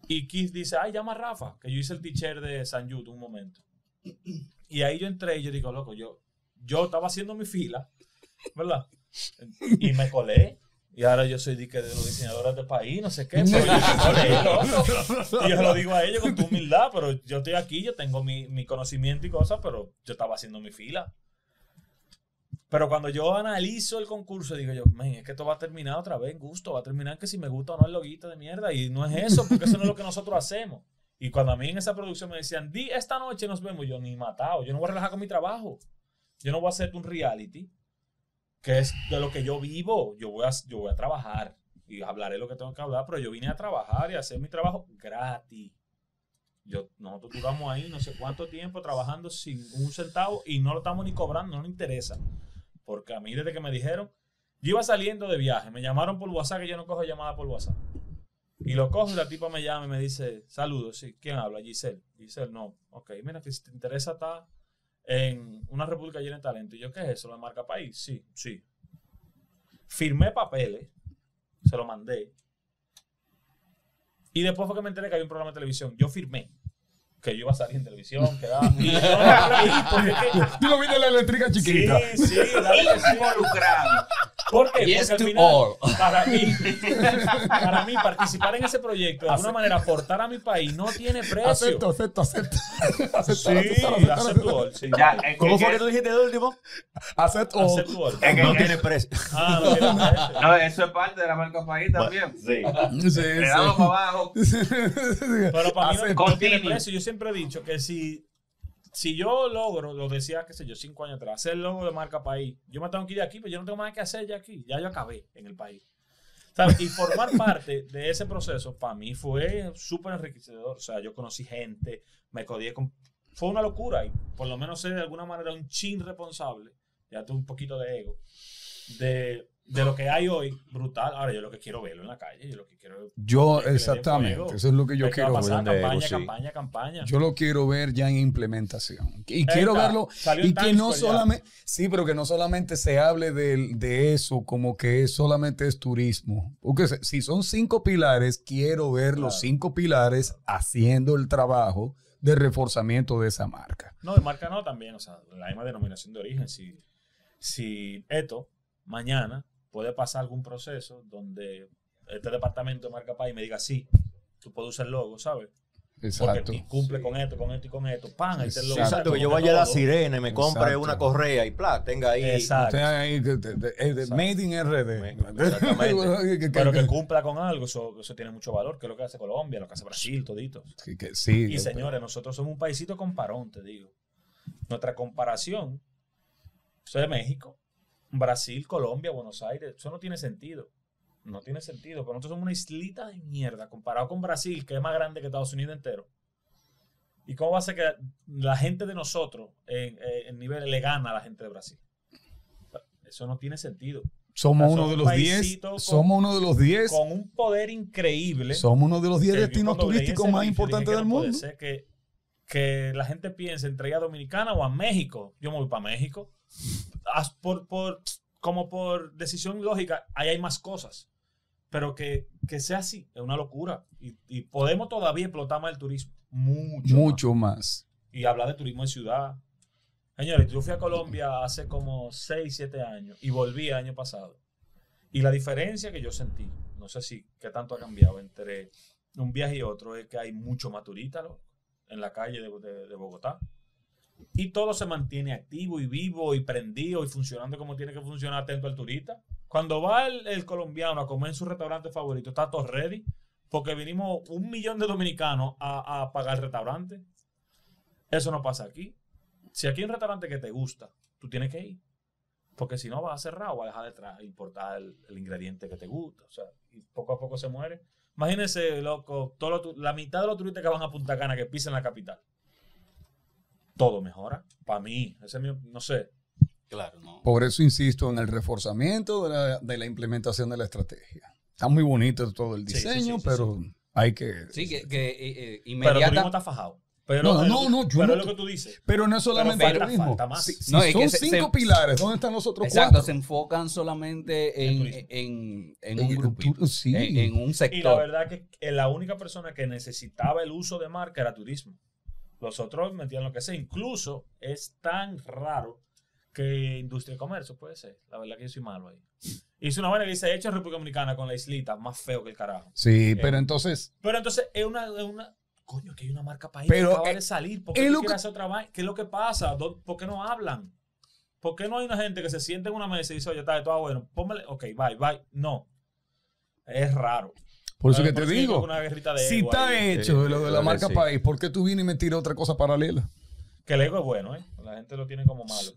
Y Keith dice, ay, llama a Rafa, que yo hice el teacher de San Jude un momento. Y ahí yo entré y yo digo, loco, yo, yo estaba haciendo mi fila, ¿verdad? Y me colé. Y ahora yo soy dique de los diseñadores del país, no sé qué. Y yo lo digo a ellos con tu humildad, pero yo estoy aquí, yo tengo mi, mi conocimiento y cosas, pero yo estaba haciendo mi fila. Pero cuando yo analizo el concurso, digo yo, es que esto va a terminar otra vez en gusto, va a terminar que si me gusta o no el loguito de mierda. Y no es eso, porque eso no es lo que nosotros hacemos. Y cuando a mí en esa producción me decían, di esta noche nos vemos, yo ni matado, yo no voy a relajar con mi trabajo. Yo no voy a hacerte un reality, que es de lo que yo vivo. Yo voy a, yo voy a trabajar y hablaré lo que tengo que hablar, pero yo vine a trabajar y a hacer mi trabajo gratis. Yo, nosotros duramos ahí no sé cuánto tiempo trabajando sin un centavo y no lo estamos ni cobrando, no nos interesa. Porque a mí desde que me dijeron, yo iba saliendo de viaje, me llamaron por WhatsApp, que yo no cojo llamada por WhatsApp. Y lo cojo y la tipa me llama y me dice, saludos, ¿quién habla? Giselle. Giselle, no. Ok, mira, que si te interesa está en una república llena de talento. Y yo, ¿qué es eso? ¿La marca país? Sí, sí. Firmé papeles, se lo mandé. Y después fue que me enteré que había un programa de televisión. Yo firmé que yo iba a salir en televisión, que daba- Tú lo viste en la eléctrica chiquita. Sí, sí, claro que sí. Involucrado. ¿Por qué? Yes Porque al to final, all. para mí, para mí, participar en ese proyecto, de alguna manera, aportar a mi país, no tiene precio. Acepto, acepto, acepto. Acepto, Sí, acepto, acepto, acepto all, sí. Ya, ¿Cómo fue que- tú dijiste de último? Acepto. No tiene precio. Ah, no tiene precio. No, eso es parte de la marca país también. Sí. Sí, Le damos para abajo. Pero para mí no, tiene precio. Yo siempre he dicho que si, si yo logro, lo decía, qué sé yo, cinco años atrás, hacer el logo de marca país, yo me tengo que ir de aquí, pero yo no tengo más que hacer ya aquí. Ya yo acabé en el país. ¿Sabes? Y formar parte de ese proceso para mí fue súper enriquecedor. O sea, yo conocí gente, me codié con... Fue una locura y por lo menos ser de alguna manera un chin responsable, ya tuve un poquito de ego, de, de lo que hay hoy, brutal. Ahora yo lo que quiero verlo en la calle, yo lo que quiero... Yo, que exactamente. Eso es lo que yo quiero ver. de campaña, ego, sí. campaña, campaña. Yo lo quiero ver ya en implementación. Y Ahí quiero verlo. Y que no solamente. Sí, pero que no solamente se hable del- de, eso como que solamente es turismo. Porque si son cinco pilares, quiero ver los Claro. cinco pilares haciendo el trabajo de reforzamiento de esa marca. No, de marca no también, o sea, la misma denominación de origen. Si, si esto mañana puede pasar algún proceso donde este departamento de marca país me diga sí, tú puedes usar el logo, ¿sabes? Exacto. Porque cumple con esto, con esto y con esto. Pan, ahí te lo Exacto, que yo vaya a la sirena y me compre Exacto. una correa y plá, tenga ahí. Exacto. Ahí, de- de- de- Exacto. Made in RD. Exactamente. Que- Pero que que- cumpla con algo, eso, eso tiene mucho valor, que es lo que hace Colombia, lo que hace Brasil, toditos. que sí. Y señores, nosotros somos un paisito comparón, te digo. Nuestra comparación, eso es México, Brasil, Colombia, Buenos Aires, eso no tiene sentido. No tiene sentido, pero nosotros somos una islita de mierda comparado con Brasil, que es más grande que Estados Unidos entero. ¿Y cómo va a ser que la gente de nosotros en, eh, en nivel le gana a la gente de Brasil? Eso no tiene sentido. Somos uno de los 10. paisito con- Somos uno de los 10. Con un poder increíble. Somos uno de los 10 que yo destinos turísticos más importantes del no puede mundo. ser que, que la gente piense en traer a Dominicana o a México. Yo me voy para México. Por, por, como por decisión lógica, ahí hay más cosas. Pero que, que sea así, es una locura. Y, y podemos todavía explotar más el turismo. Mucho. más. Mucho más. Y hablar de turismo en ciudad. Señores, yo fui a Colombia hace como 6, 7 años y volví el año pasado. Y la diferencia que yo sentí, no sé si qué tanto ha cambiado entre un viaje y otro, es que hay mucho más turistas loco, en la calle de, de- Bogotá. Y todo se mantiene activo y vivo y prendido y funcionando como tiene que funcionar atento al turista. Cuando va el, el colombiano a comer en su restaurante favorito, está todo ready, porque vinimos un millón de dominicanos a, a pagar el restaurante. Eso no pasa aquí. Si aquí hay un restaurante que te gusta, tú tienes que ir. Porque si no, vas a cerrar o vas a dejar de importar el, el ingrediente que te gusta. O sea, y poco a poco se muere. Imagínense, loco, todo lo la mitad de los turistas que van a Punta Cana que pisan la capital. Todo mejora. Para mí, ese es mi, no sé. Claro, no. Por eso insisto en el reforzamiento de la, de la implementación de la estrategia. Está muy bonito todo el Sí, sí, diseño, sí, sí, pero hay que... Sí, que, que eh, eh, Pero el turismo está fajado. Pero, No, es no, lo- no, yo pero no es lo que tú dices. Pero no es solamente Pero el falta- turismo. falta más. Si, si No, es son que se- cinco se- pilares, ¿dónde están los otros Exacto, cuatro? se enfocan solamente en, turismo. en, en En un grupito, sí. en, en un Y la sector. verdad que eh, la única persona que necesitaba el uso de marca era turismo. Los otros metían lo que sea. Incluso es tan raro que industria y comercio puede ser. La verdad que yo soy malo ahí. Hice una buena que dice hecho en República Dominicana con la islita, más feo que el carajo. Sí, Eh, pero entonces, Pero entonces es una, es una coño, que hay una marca país Pero, que acaba eh, de salir. ¿Por qué que- hacer otra vaina? ¿Qué es lo que pasa? ¿Dó- ¿Por qué no hablan? ¿Por qué no hay una gente que se siente en una mesa y dice, oye, está todo bueno, póngale, ok, bye, bye? No. Es raro. por eso A que ver, te digo, que una guerrita de si ego está ahí. hecho de lo de la marca sí. país, ¿por qué tú vienes y me tiras otra cosa paralela? Que el ego es bueno, ¿eh? La gente lo tiene como malo.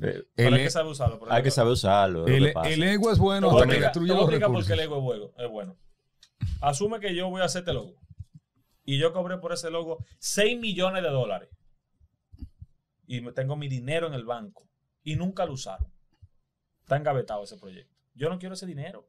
Eh, Pero El, hay e- que saber usarlo. hay el que ego- saber usarlo. el- que ego es bueno voy a cuando explicar- destruye te voy a los explicar por recursos. qué el ego es bueno. Es bueno. Asume que yo voy a hacerte logo. Y yo cobré por ese logo 6 millones de dólares. Y tengo mi dinero en el banco. Y nunca lo usaron. Está engavetado ese proyecto. Yo no quiero ese dinero.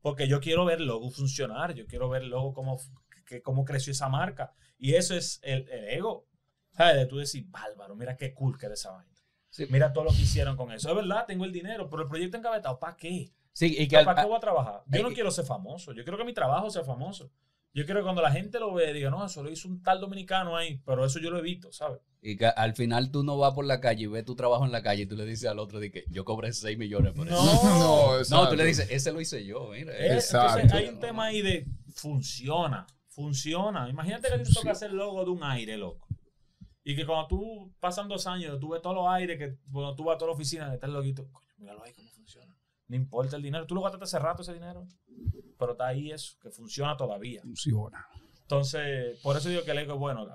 Porque yo quiero ver el logo funcionar. Yo quiero ver el logo cómo, que, cómo creció esa marca. Y eso es el, el ego. ¿Sabes? De tú decir, bárbaro, mira qué cool que era esa vaina. Sí. Mira todo lo que hicieron con eso. Es verdad, tengo el dinero, pero el proyecto engavetado, ¿para qué? Sí, y que al- ¿Para qué voy a trabajar? Yo no Ay, quiero ser famoso. Yo quiero que mi trabajo sea famoso. Yo quiero que cuando la gente lo vea, diga, no, eso lo hizo un tal dominicano ahí, pero eso yo lo evito, ¿sabes? y que al final tú no vas por la calle y ves tu trabajo en la calle y tú le dices al otro de que yo cobré 6 millones por eso. No, No, No, tú le dices, ese lo hice yo, mira. Eh, Exacto. Entonces hay un tema ahí de funciona, funciona. Imagínate que a ti te toca hacer el logo de un aire, loco. Y que cuando tú pasan dos años, tú ves todos los aires, que cuando tú vas a toda la oficina, que está el loguito, coño, míralo ahí cómo funciona. No importa el dinero, tú lo gastaste hace rato ese dinero, pero está ahí eso, que funciona todavía. Funciona. Entonces, por eso digo que el ego es bueno.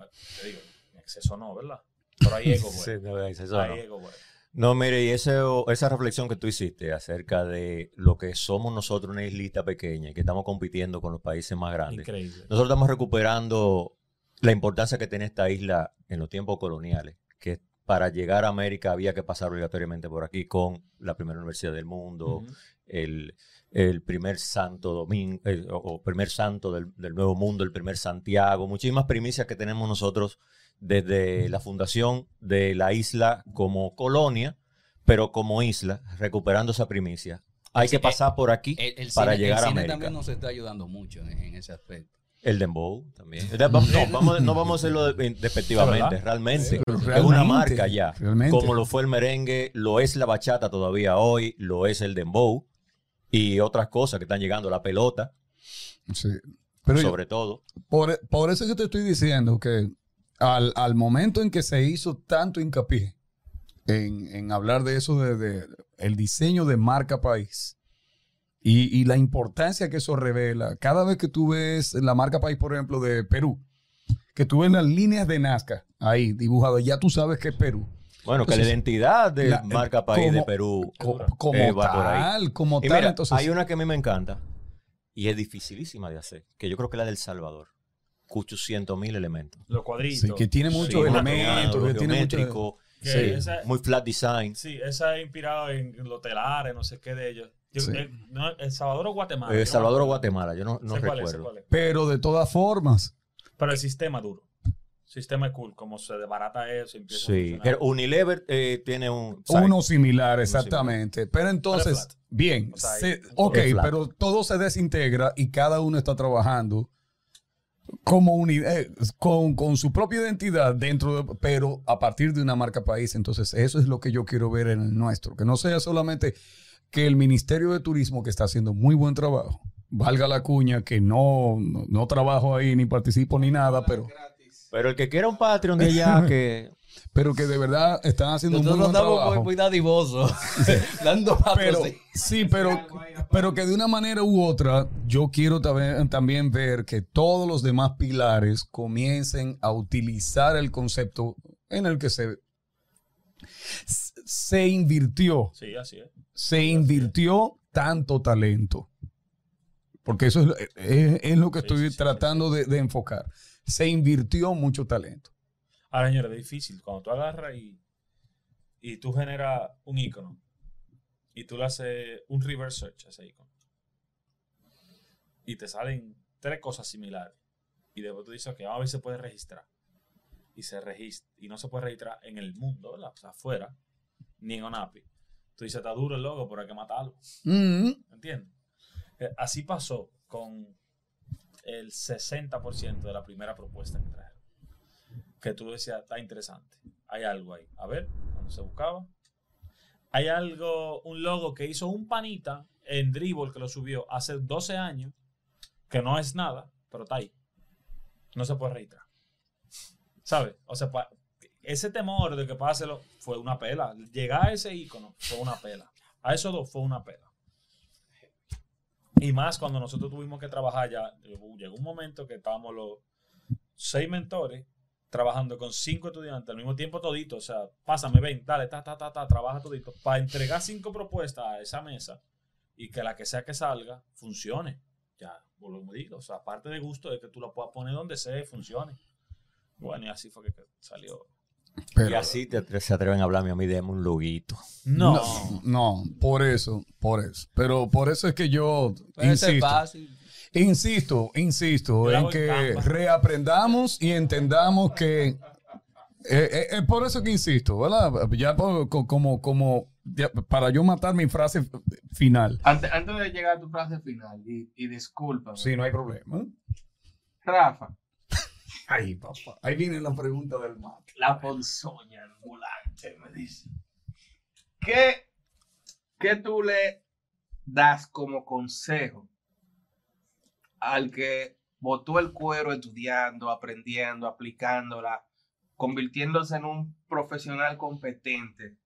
Te digo, en exceso no, ¿verdad? Pero hay ego Sí, bueno. no, eso Hay no. ego bueno. No, mire, y ese- esa reflexión que tú hiciste acerca de lo que somos nosotros, una islita pequeña, y que estamos compitiendo con los países más grandes. Increíble. Nosotros estamos recuperando la importancia que tenía esta isla en los tiempos coloniales, que para llegar a América había que pasar obligatoriamente por aquí con la primera universidad del mundo, el, el primer santo domingo, eh, o, primer santo del, del Nuevo Mundo, el primer Santiago, muchísimas primicias que tenemos nosotros desde la fundación de la isla como colonia, pero como isla, recuperando esa primicia. Hay que pasar por aquí El, para cine, llegar el a América. también nos está ayudando mucho en, en ese aspecto. El dembow también. No, vamos, no vamos a hacerlo de- despectivamente, realmente. Es una marca ya. realmente. Como lo fue el merengue, lo es la bachata todavía hoy, lo es el dembow y otras cosas que están llegando, la pelota. Sí. Pero yo- sobre todo. Por, por eso que te estoy diciendo que al, al momento en que se hizo tanto hincapié en, en hablar de eso, de, de el diseño de marca país y, y la importancia que eso revela, cada vez que tú ves la marca país, por ejemplo, de Perú, que tú ves las líneas de Nazca ahí dibujadas, ya tú sabes que es Perú. Bueno, que la identidad de la- marca país de como- Perú Co- como Eh, va por ahí. tal, como Y tal. mira, entonces, hay una que a mí me encanta y es dificilísima de hacer, que yo creo que es la del Salvador. 800 mil elementos. Los cuadritos. sí, que tiene muchos elementos, que tiene mucho- Sí. esa- muy flat design. Sí, esa es inspirado en los telares, no sé qué de ellos. Yo- Sí. eh, no, ¿El Salvador o Guatemala? Yo Salvador o. Guatemala, yo no, no Sé cuál es, sé recuerdo. cuál es. Pero de todas formas, Pero el sistema duro. Sistema es cool. Como se desbarata eso, empieza a Sí, que Unilever eh, tiene un... site. Uno similar, exactamente. Pero entonces, bien, O sea, se- hay- ok, pero todo se desintegra y cada uno está trabajando como uni- eh, con, con su propia identidad dentro de, pero a partir de una marca país. Entonces, eso es lo que yo quiero ver en el nuestro, que no sea solamente que el Ministerio de Turismo, que está haciendo muy buen trabajo, valga la cuña, que no, no, no trabajo ahí ni participo ni nada, pero, Pero el que quiera un Patreon de allá, que... pero que de verdad están haciendo un muy Nosotros buen estamos trabajo. muy, muy dadivosos. Dando pero sí, pero, pero que de una manera u otra, yo quiero también, también ver que todos los demás pilares comiencen a utilizar el concepto en el que se, se invirtió, Sí, así es. se invirtió tanto talento. Porque eso es, lo- es- es lo que Sí, estoy sí, tratando de, de enfocar. Se invirtió mucho talento. Ahora, señores, es difícil. Cuando tú agarras y, y tú generas un icono y tú le haces un reverse search a ese icono y te salen tres cosas similares y después tú dices, ok, vamos a ver si se puede registrar. Y se registra. Y no se puede registrar en el mundo, ¿verdad? O sea, afuera, ni en ONAPI. Tú dices, está duro el logo, pero hay que matarlo. Mm, ¿Entiendes? Eh, Así pasó con el 60% de la primera propuesta que trajeron. Que tú decías, está interesante. Hay algo ahí. A ver, cuando se buscaba. Hay algo, un logo que hizo un panita en Dribble que lo subió hace 12 años, que no es nada, pero está ahí. No se puede registrar. ¿Sabes? O sea, pa- ese temor de que páselo fue una pela. Llegar a ese icono fue una pela. A esos dos fue una pela. Y más cuando nosotros tuvimos que trabajar ya, llegó un momento que estábamos los seis mentores trabajando con cinco estudiantes al mismo tiempo todito, o sea, pásame, ven, dale, ta, ta, ta, ta, trabaja todito, para entregar cinco propuestas a esa mesa y que la que sea que salga funcione. Ya, volvemos a digo, o sea, aparte de gusto, es que tú la puedas poner donde sea y funcione. Bueno, y así fue que salió. Pero- y así te se atreven a hablarme a mí de un loguito. No, no, no, por eso, por eso. Pero por eso es que yo Puede insisto. fácil. Insisto, insisto en que reaprendamos y entendamos que eh, eh, es por eso que insisto, ¿verdad? Ya por- como, como ya para yo matar mi frase final. Antes, antes de llegar a tu frase final, y, y discúlpame. Sí, no hay problema. Rafa, Ay, papá. Ahí viene la pregunta del mate. la ponzoña ambulante, me dice. ¿Qué, ¿Qué tú le das como consejo al que botó el cuero estudiando, aprendiendo, aplicándola, convirtiéndose en un profesional competente?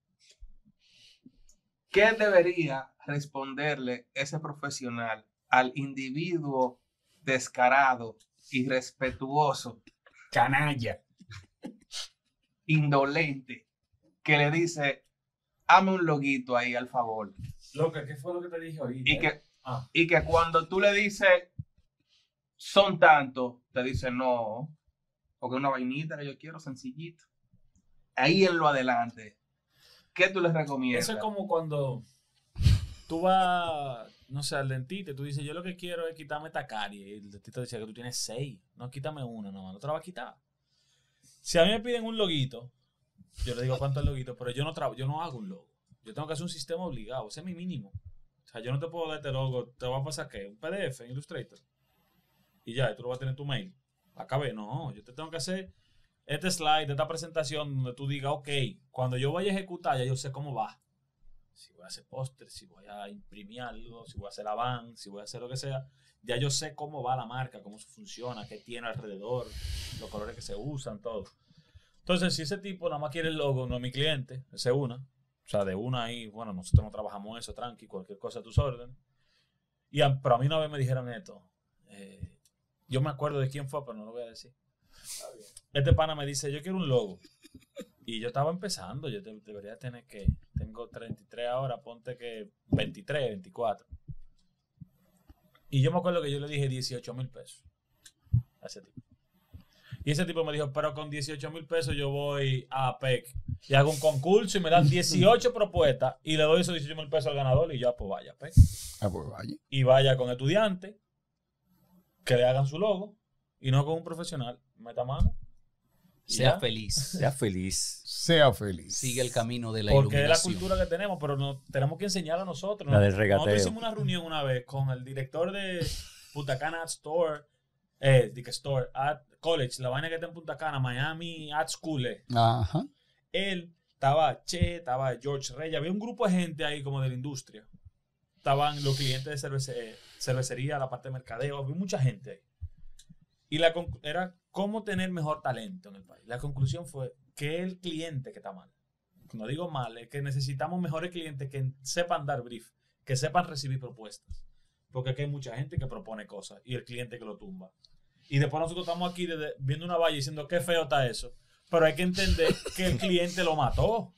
¿Qué debería responderle ese profesional al individuo descarado, irrespetuoso, Canalla. indolente, que le dice, hame un loguito ahí al favor? Loca, ¿qué fue lo que te dije ahorita? Y que, Ah. y que cuando tú le dices, son tantos, te dice, no, porque es una vainita que yo quiero sencillito. Ahí en lo adelante, ¿qué tú les recomiendas? Eso es como cuando tú vas, no sé, al dentista tú dices, yo lo que quiero es quitarme esta carie. Y el dentista dice que tú tienes seis. No, quítame una, no, no te la va a quitar. Si a mí me piden un loguito, yo le digo cuánto es loguito, pero yo no, traba- yo no hago un logo. Yo tengo que hacer un sistema obligado. Ese es mi mínimo. O sea, yo no te puedo dar este logo. ¿Te va a pasar qué? ¿Un PDF en Illustrator? Y ya, tú lo vas a tener en tu mail. Acabé. No, yo te tengo que hacer este slide, esta presentación donde tú digas, ok, cuando yo vaya a ejecutar, ya yo sé cómo va. Si voy a hacer póster, si voy a imprimir algo, si voy a hacer la van, si voy a hacer lo que sea, ya yo sé cómo va la marca, cómo funciona, qué tiene alrededor, los colores que se usan, todo. Entonces, si ese tipo nada más quiere el logo, no es mi cliente, ese una. O sea, de una ahí, bueno, nosotros no trabajamos eso, tranqui, cualquier cosa a tus órdenes. Y a- pero a mí una vez me dijeron esto. eh, yo me acuerdo de quién fue, pero no lo voy a decir. Este pana me dice, yo quiero un logo. Y yo estaba empezando, yo te- debería tener que, tengo 33 ahora, ponte que 23, 24. Y yo me acuerdo que yo le dije 18 mil pesos a ese tipo. Y ese tipo me dijo, pero con 18 mil pesos yo voy a APEC y hago un concurso y me dan 18 propuestas y le doy esos 18 mil pesos al ganador y yo, pues vaya, APEC. Ah, pues vaya. Y vaya con estudiantes que le hagan su logo y no con un profesional. Meta mano. Sea ya. feliz. Sea feliz. Sea feliz. Sigue el camino de la Porque es la iluminación. cultura que tenemos, pero no, tenemos que enseñar a nosotros. La ¿no? del regateo. Nosotros hicimos una reunión una vez con el director de Punta Cana Ad Store, eh, de que Store, Ad College, la vaina que está en Punta Cana, Miami Ad School. eh. Ajá. Él, estaba Che, estaba George Rey, había un grupo de gente ahí como de la industria. Estaban los clientes de cervece- eh, cervecería, la parte de mercadeo, había mucha gente ahí. Y la era cómo tener mejor talento en el país. La conclusión fue que el cliente que está mal. No digo mal, es que necesitamos mejores clientes que sepan dar brief, que sepan recibir propuestas. Porque aquí hay mucha gente que propone cosas y el cliente que lo tumba. Y después nosotros estamos aquí viendo una valla diciendo qué feo está eso. Pero hay que entender que el cliente lo mató.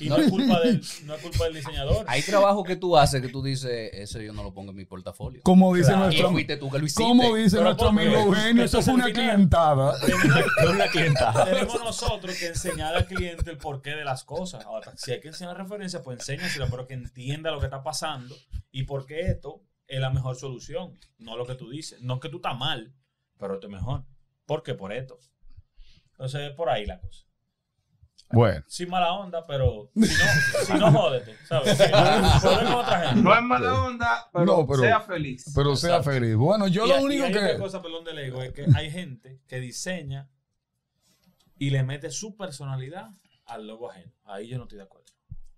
Y no es culpa del, no es culpa del diseñador. Hay trabajo que tú haces que tú dices, ese yo no lo pongo en mi portafolio. Como dice Claro. Nuestro fuiste tú que lo hiciste. como dice Pero nuestro ¿por qué? amigo Eugenio, eso fue una clientada. Tenemos, una clientada. tenemos nosotros que enseñar al cliente el porqué de las cosas. Ahora, si hay que enseñar referencia, pues enséñaselo, pero que entienda lo que está pasando y por qué esto es la mejor solución. No lo que tú dices. No que tú estás mal, pero esto es mejor. ¿Por qué? Por esto. Entonces, por ahí la cosa. Bueno. Sin mala onda, pero si no, si no jódete, ¿sabes? Si no, otra gente. No es mala onda, pero, No, pero- sea feliz. Pero sea Exacto. feliz. Bueno, yo Y lo único y hay otra que. cosa, perdón, del ego, es que hay gente que diseña y le mete su personalidad al logo ajeno. Ahí yo no estoy de acuerdo.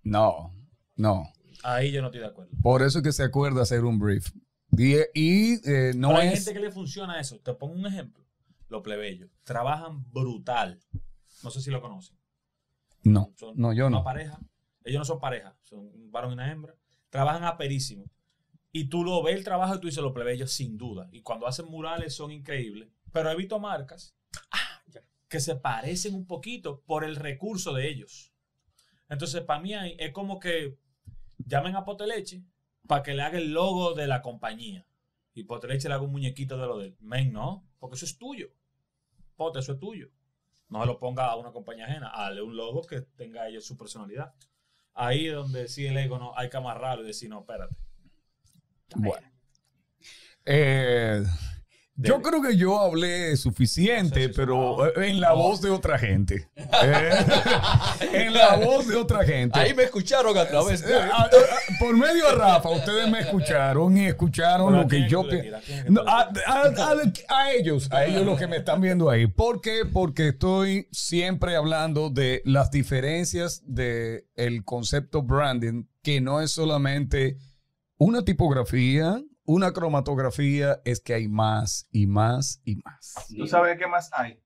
No, no. Ahí yo no estoy de acuerdo. Por eso es que se acuerda hacer un brief. Y, y, eh, no Pero hay es. gente que le funciona eso. Te pongo un ejemplo. Los plebeyos trabajan brutal. No sé si lo conocen. No, Son no, yo una no. pareja. Ellos no son pareja, son un varón y una hembra. Trabajan aperísimo. Y tú lo ves el trabajo y tú dices los plebeyos sin duda. Y cuando hacen murales son increíbles. Pero he visto marcas ah, que se parecen un poquito por el recurso de ellos. Entonces, para mí es como que llamen a Poteleche para que le haga el logo de la compañía. Y Poteleche le haga un muñequito de lo de él. Men, no, porque eso es tuyo. Pote, eso es tuyo. No se lo ponga a una compañía ajena. Hazle un logo que tenga ellos su personalidad. Ahí es donde sí el ego no hay que amarrarlo y decir, no, espérate. Bueno. Eh, yo creo que yo hablé suficiente, pero eh, en la No. voz de otra gente. Eh, en la voz de otra gente. Ahí me escucharon a través Eh, de... ah, por medio de Rafa, ustedes me escucharon y escucharon Pero ¿a lo que yo que? ¿A No, ellos, a ellos los que me están viendo ahí. ¿Por qué? Porque estoy siempre hablando de las diferencias de el concepto branding, que no es solamente una tipografía, una cromatografía, es que hay más y más y más. ¿Tú sabes qué más hay?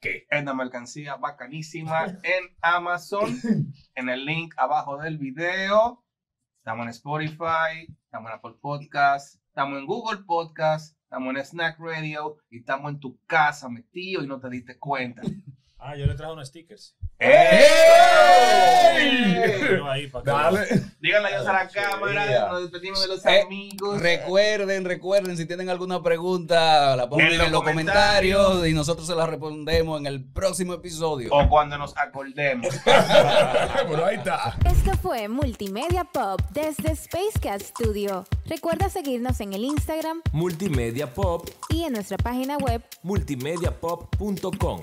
Que es una mercancía bacanísima en Amazon. En el link abajo del video. Estamos en Spotify, estamos en Apple Podcast, estamos en Google Podcast, estamos en Snack Radio y estamos en tu casa metido y no te diste cuenta. Ah, yo le traje unos stickers. ¡Ey! Ahí para Dale. Díganle adiós a la cámara, nos despedimos de los Eh, amigos. Recuerden, recuerden, si tienen alguna pregunta, la ponen En en, los los comentarios. comentarios y nosotros se la respondemos en el próximo episodio. O cuando nos acordemos. Pero ahí está. Esto fue Multimedia Pop desde Spacecat Studio. Recuerda seguirnos en el Instagram Multimedia Pop, y en nuestra página web multimediapop.com.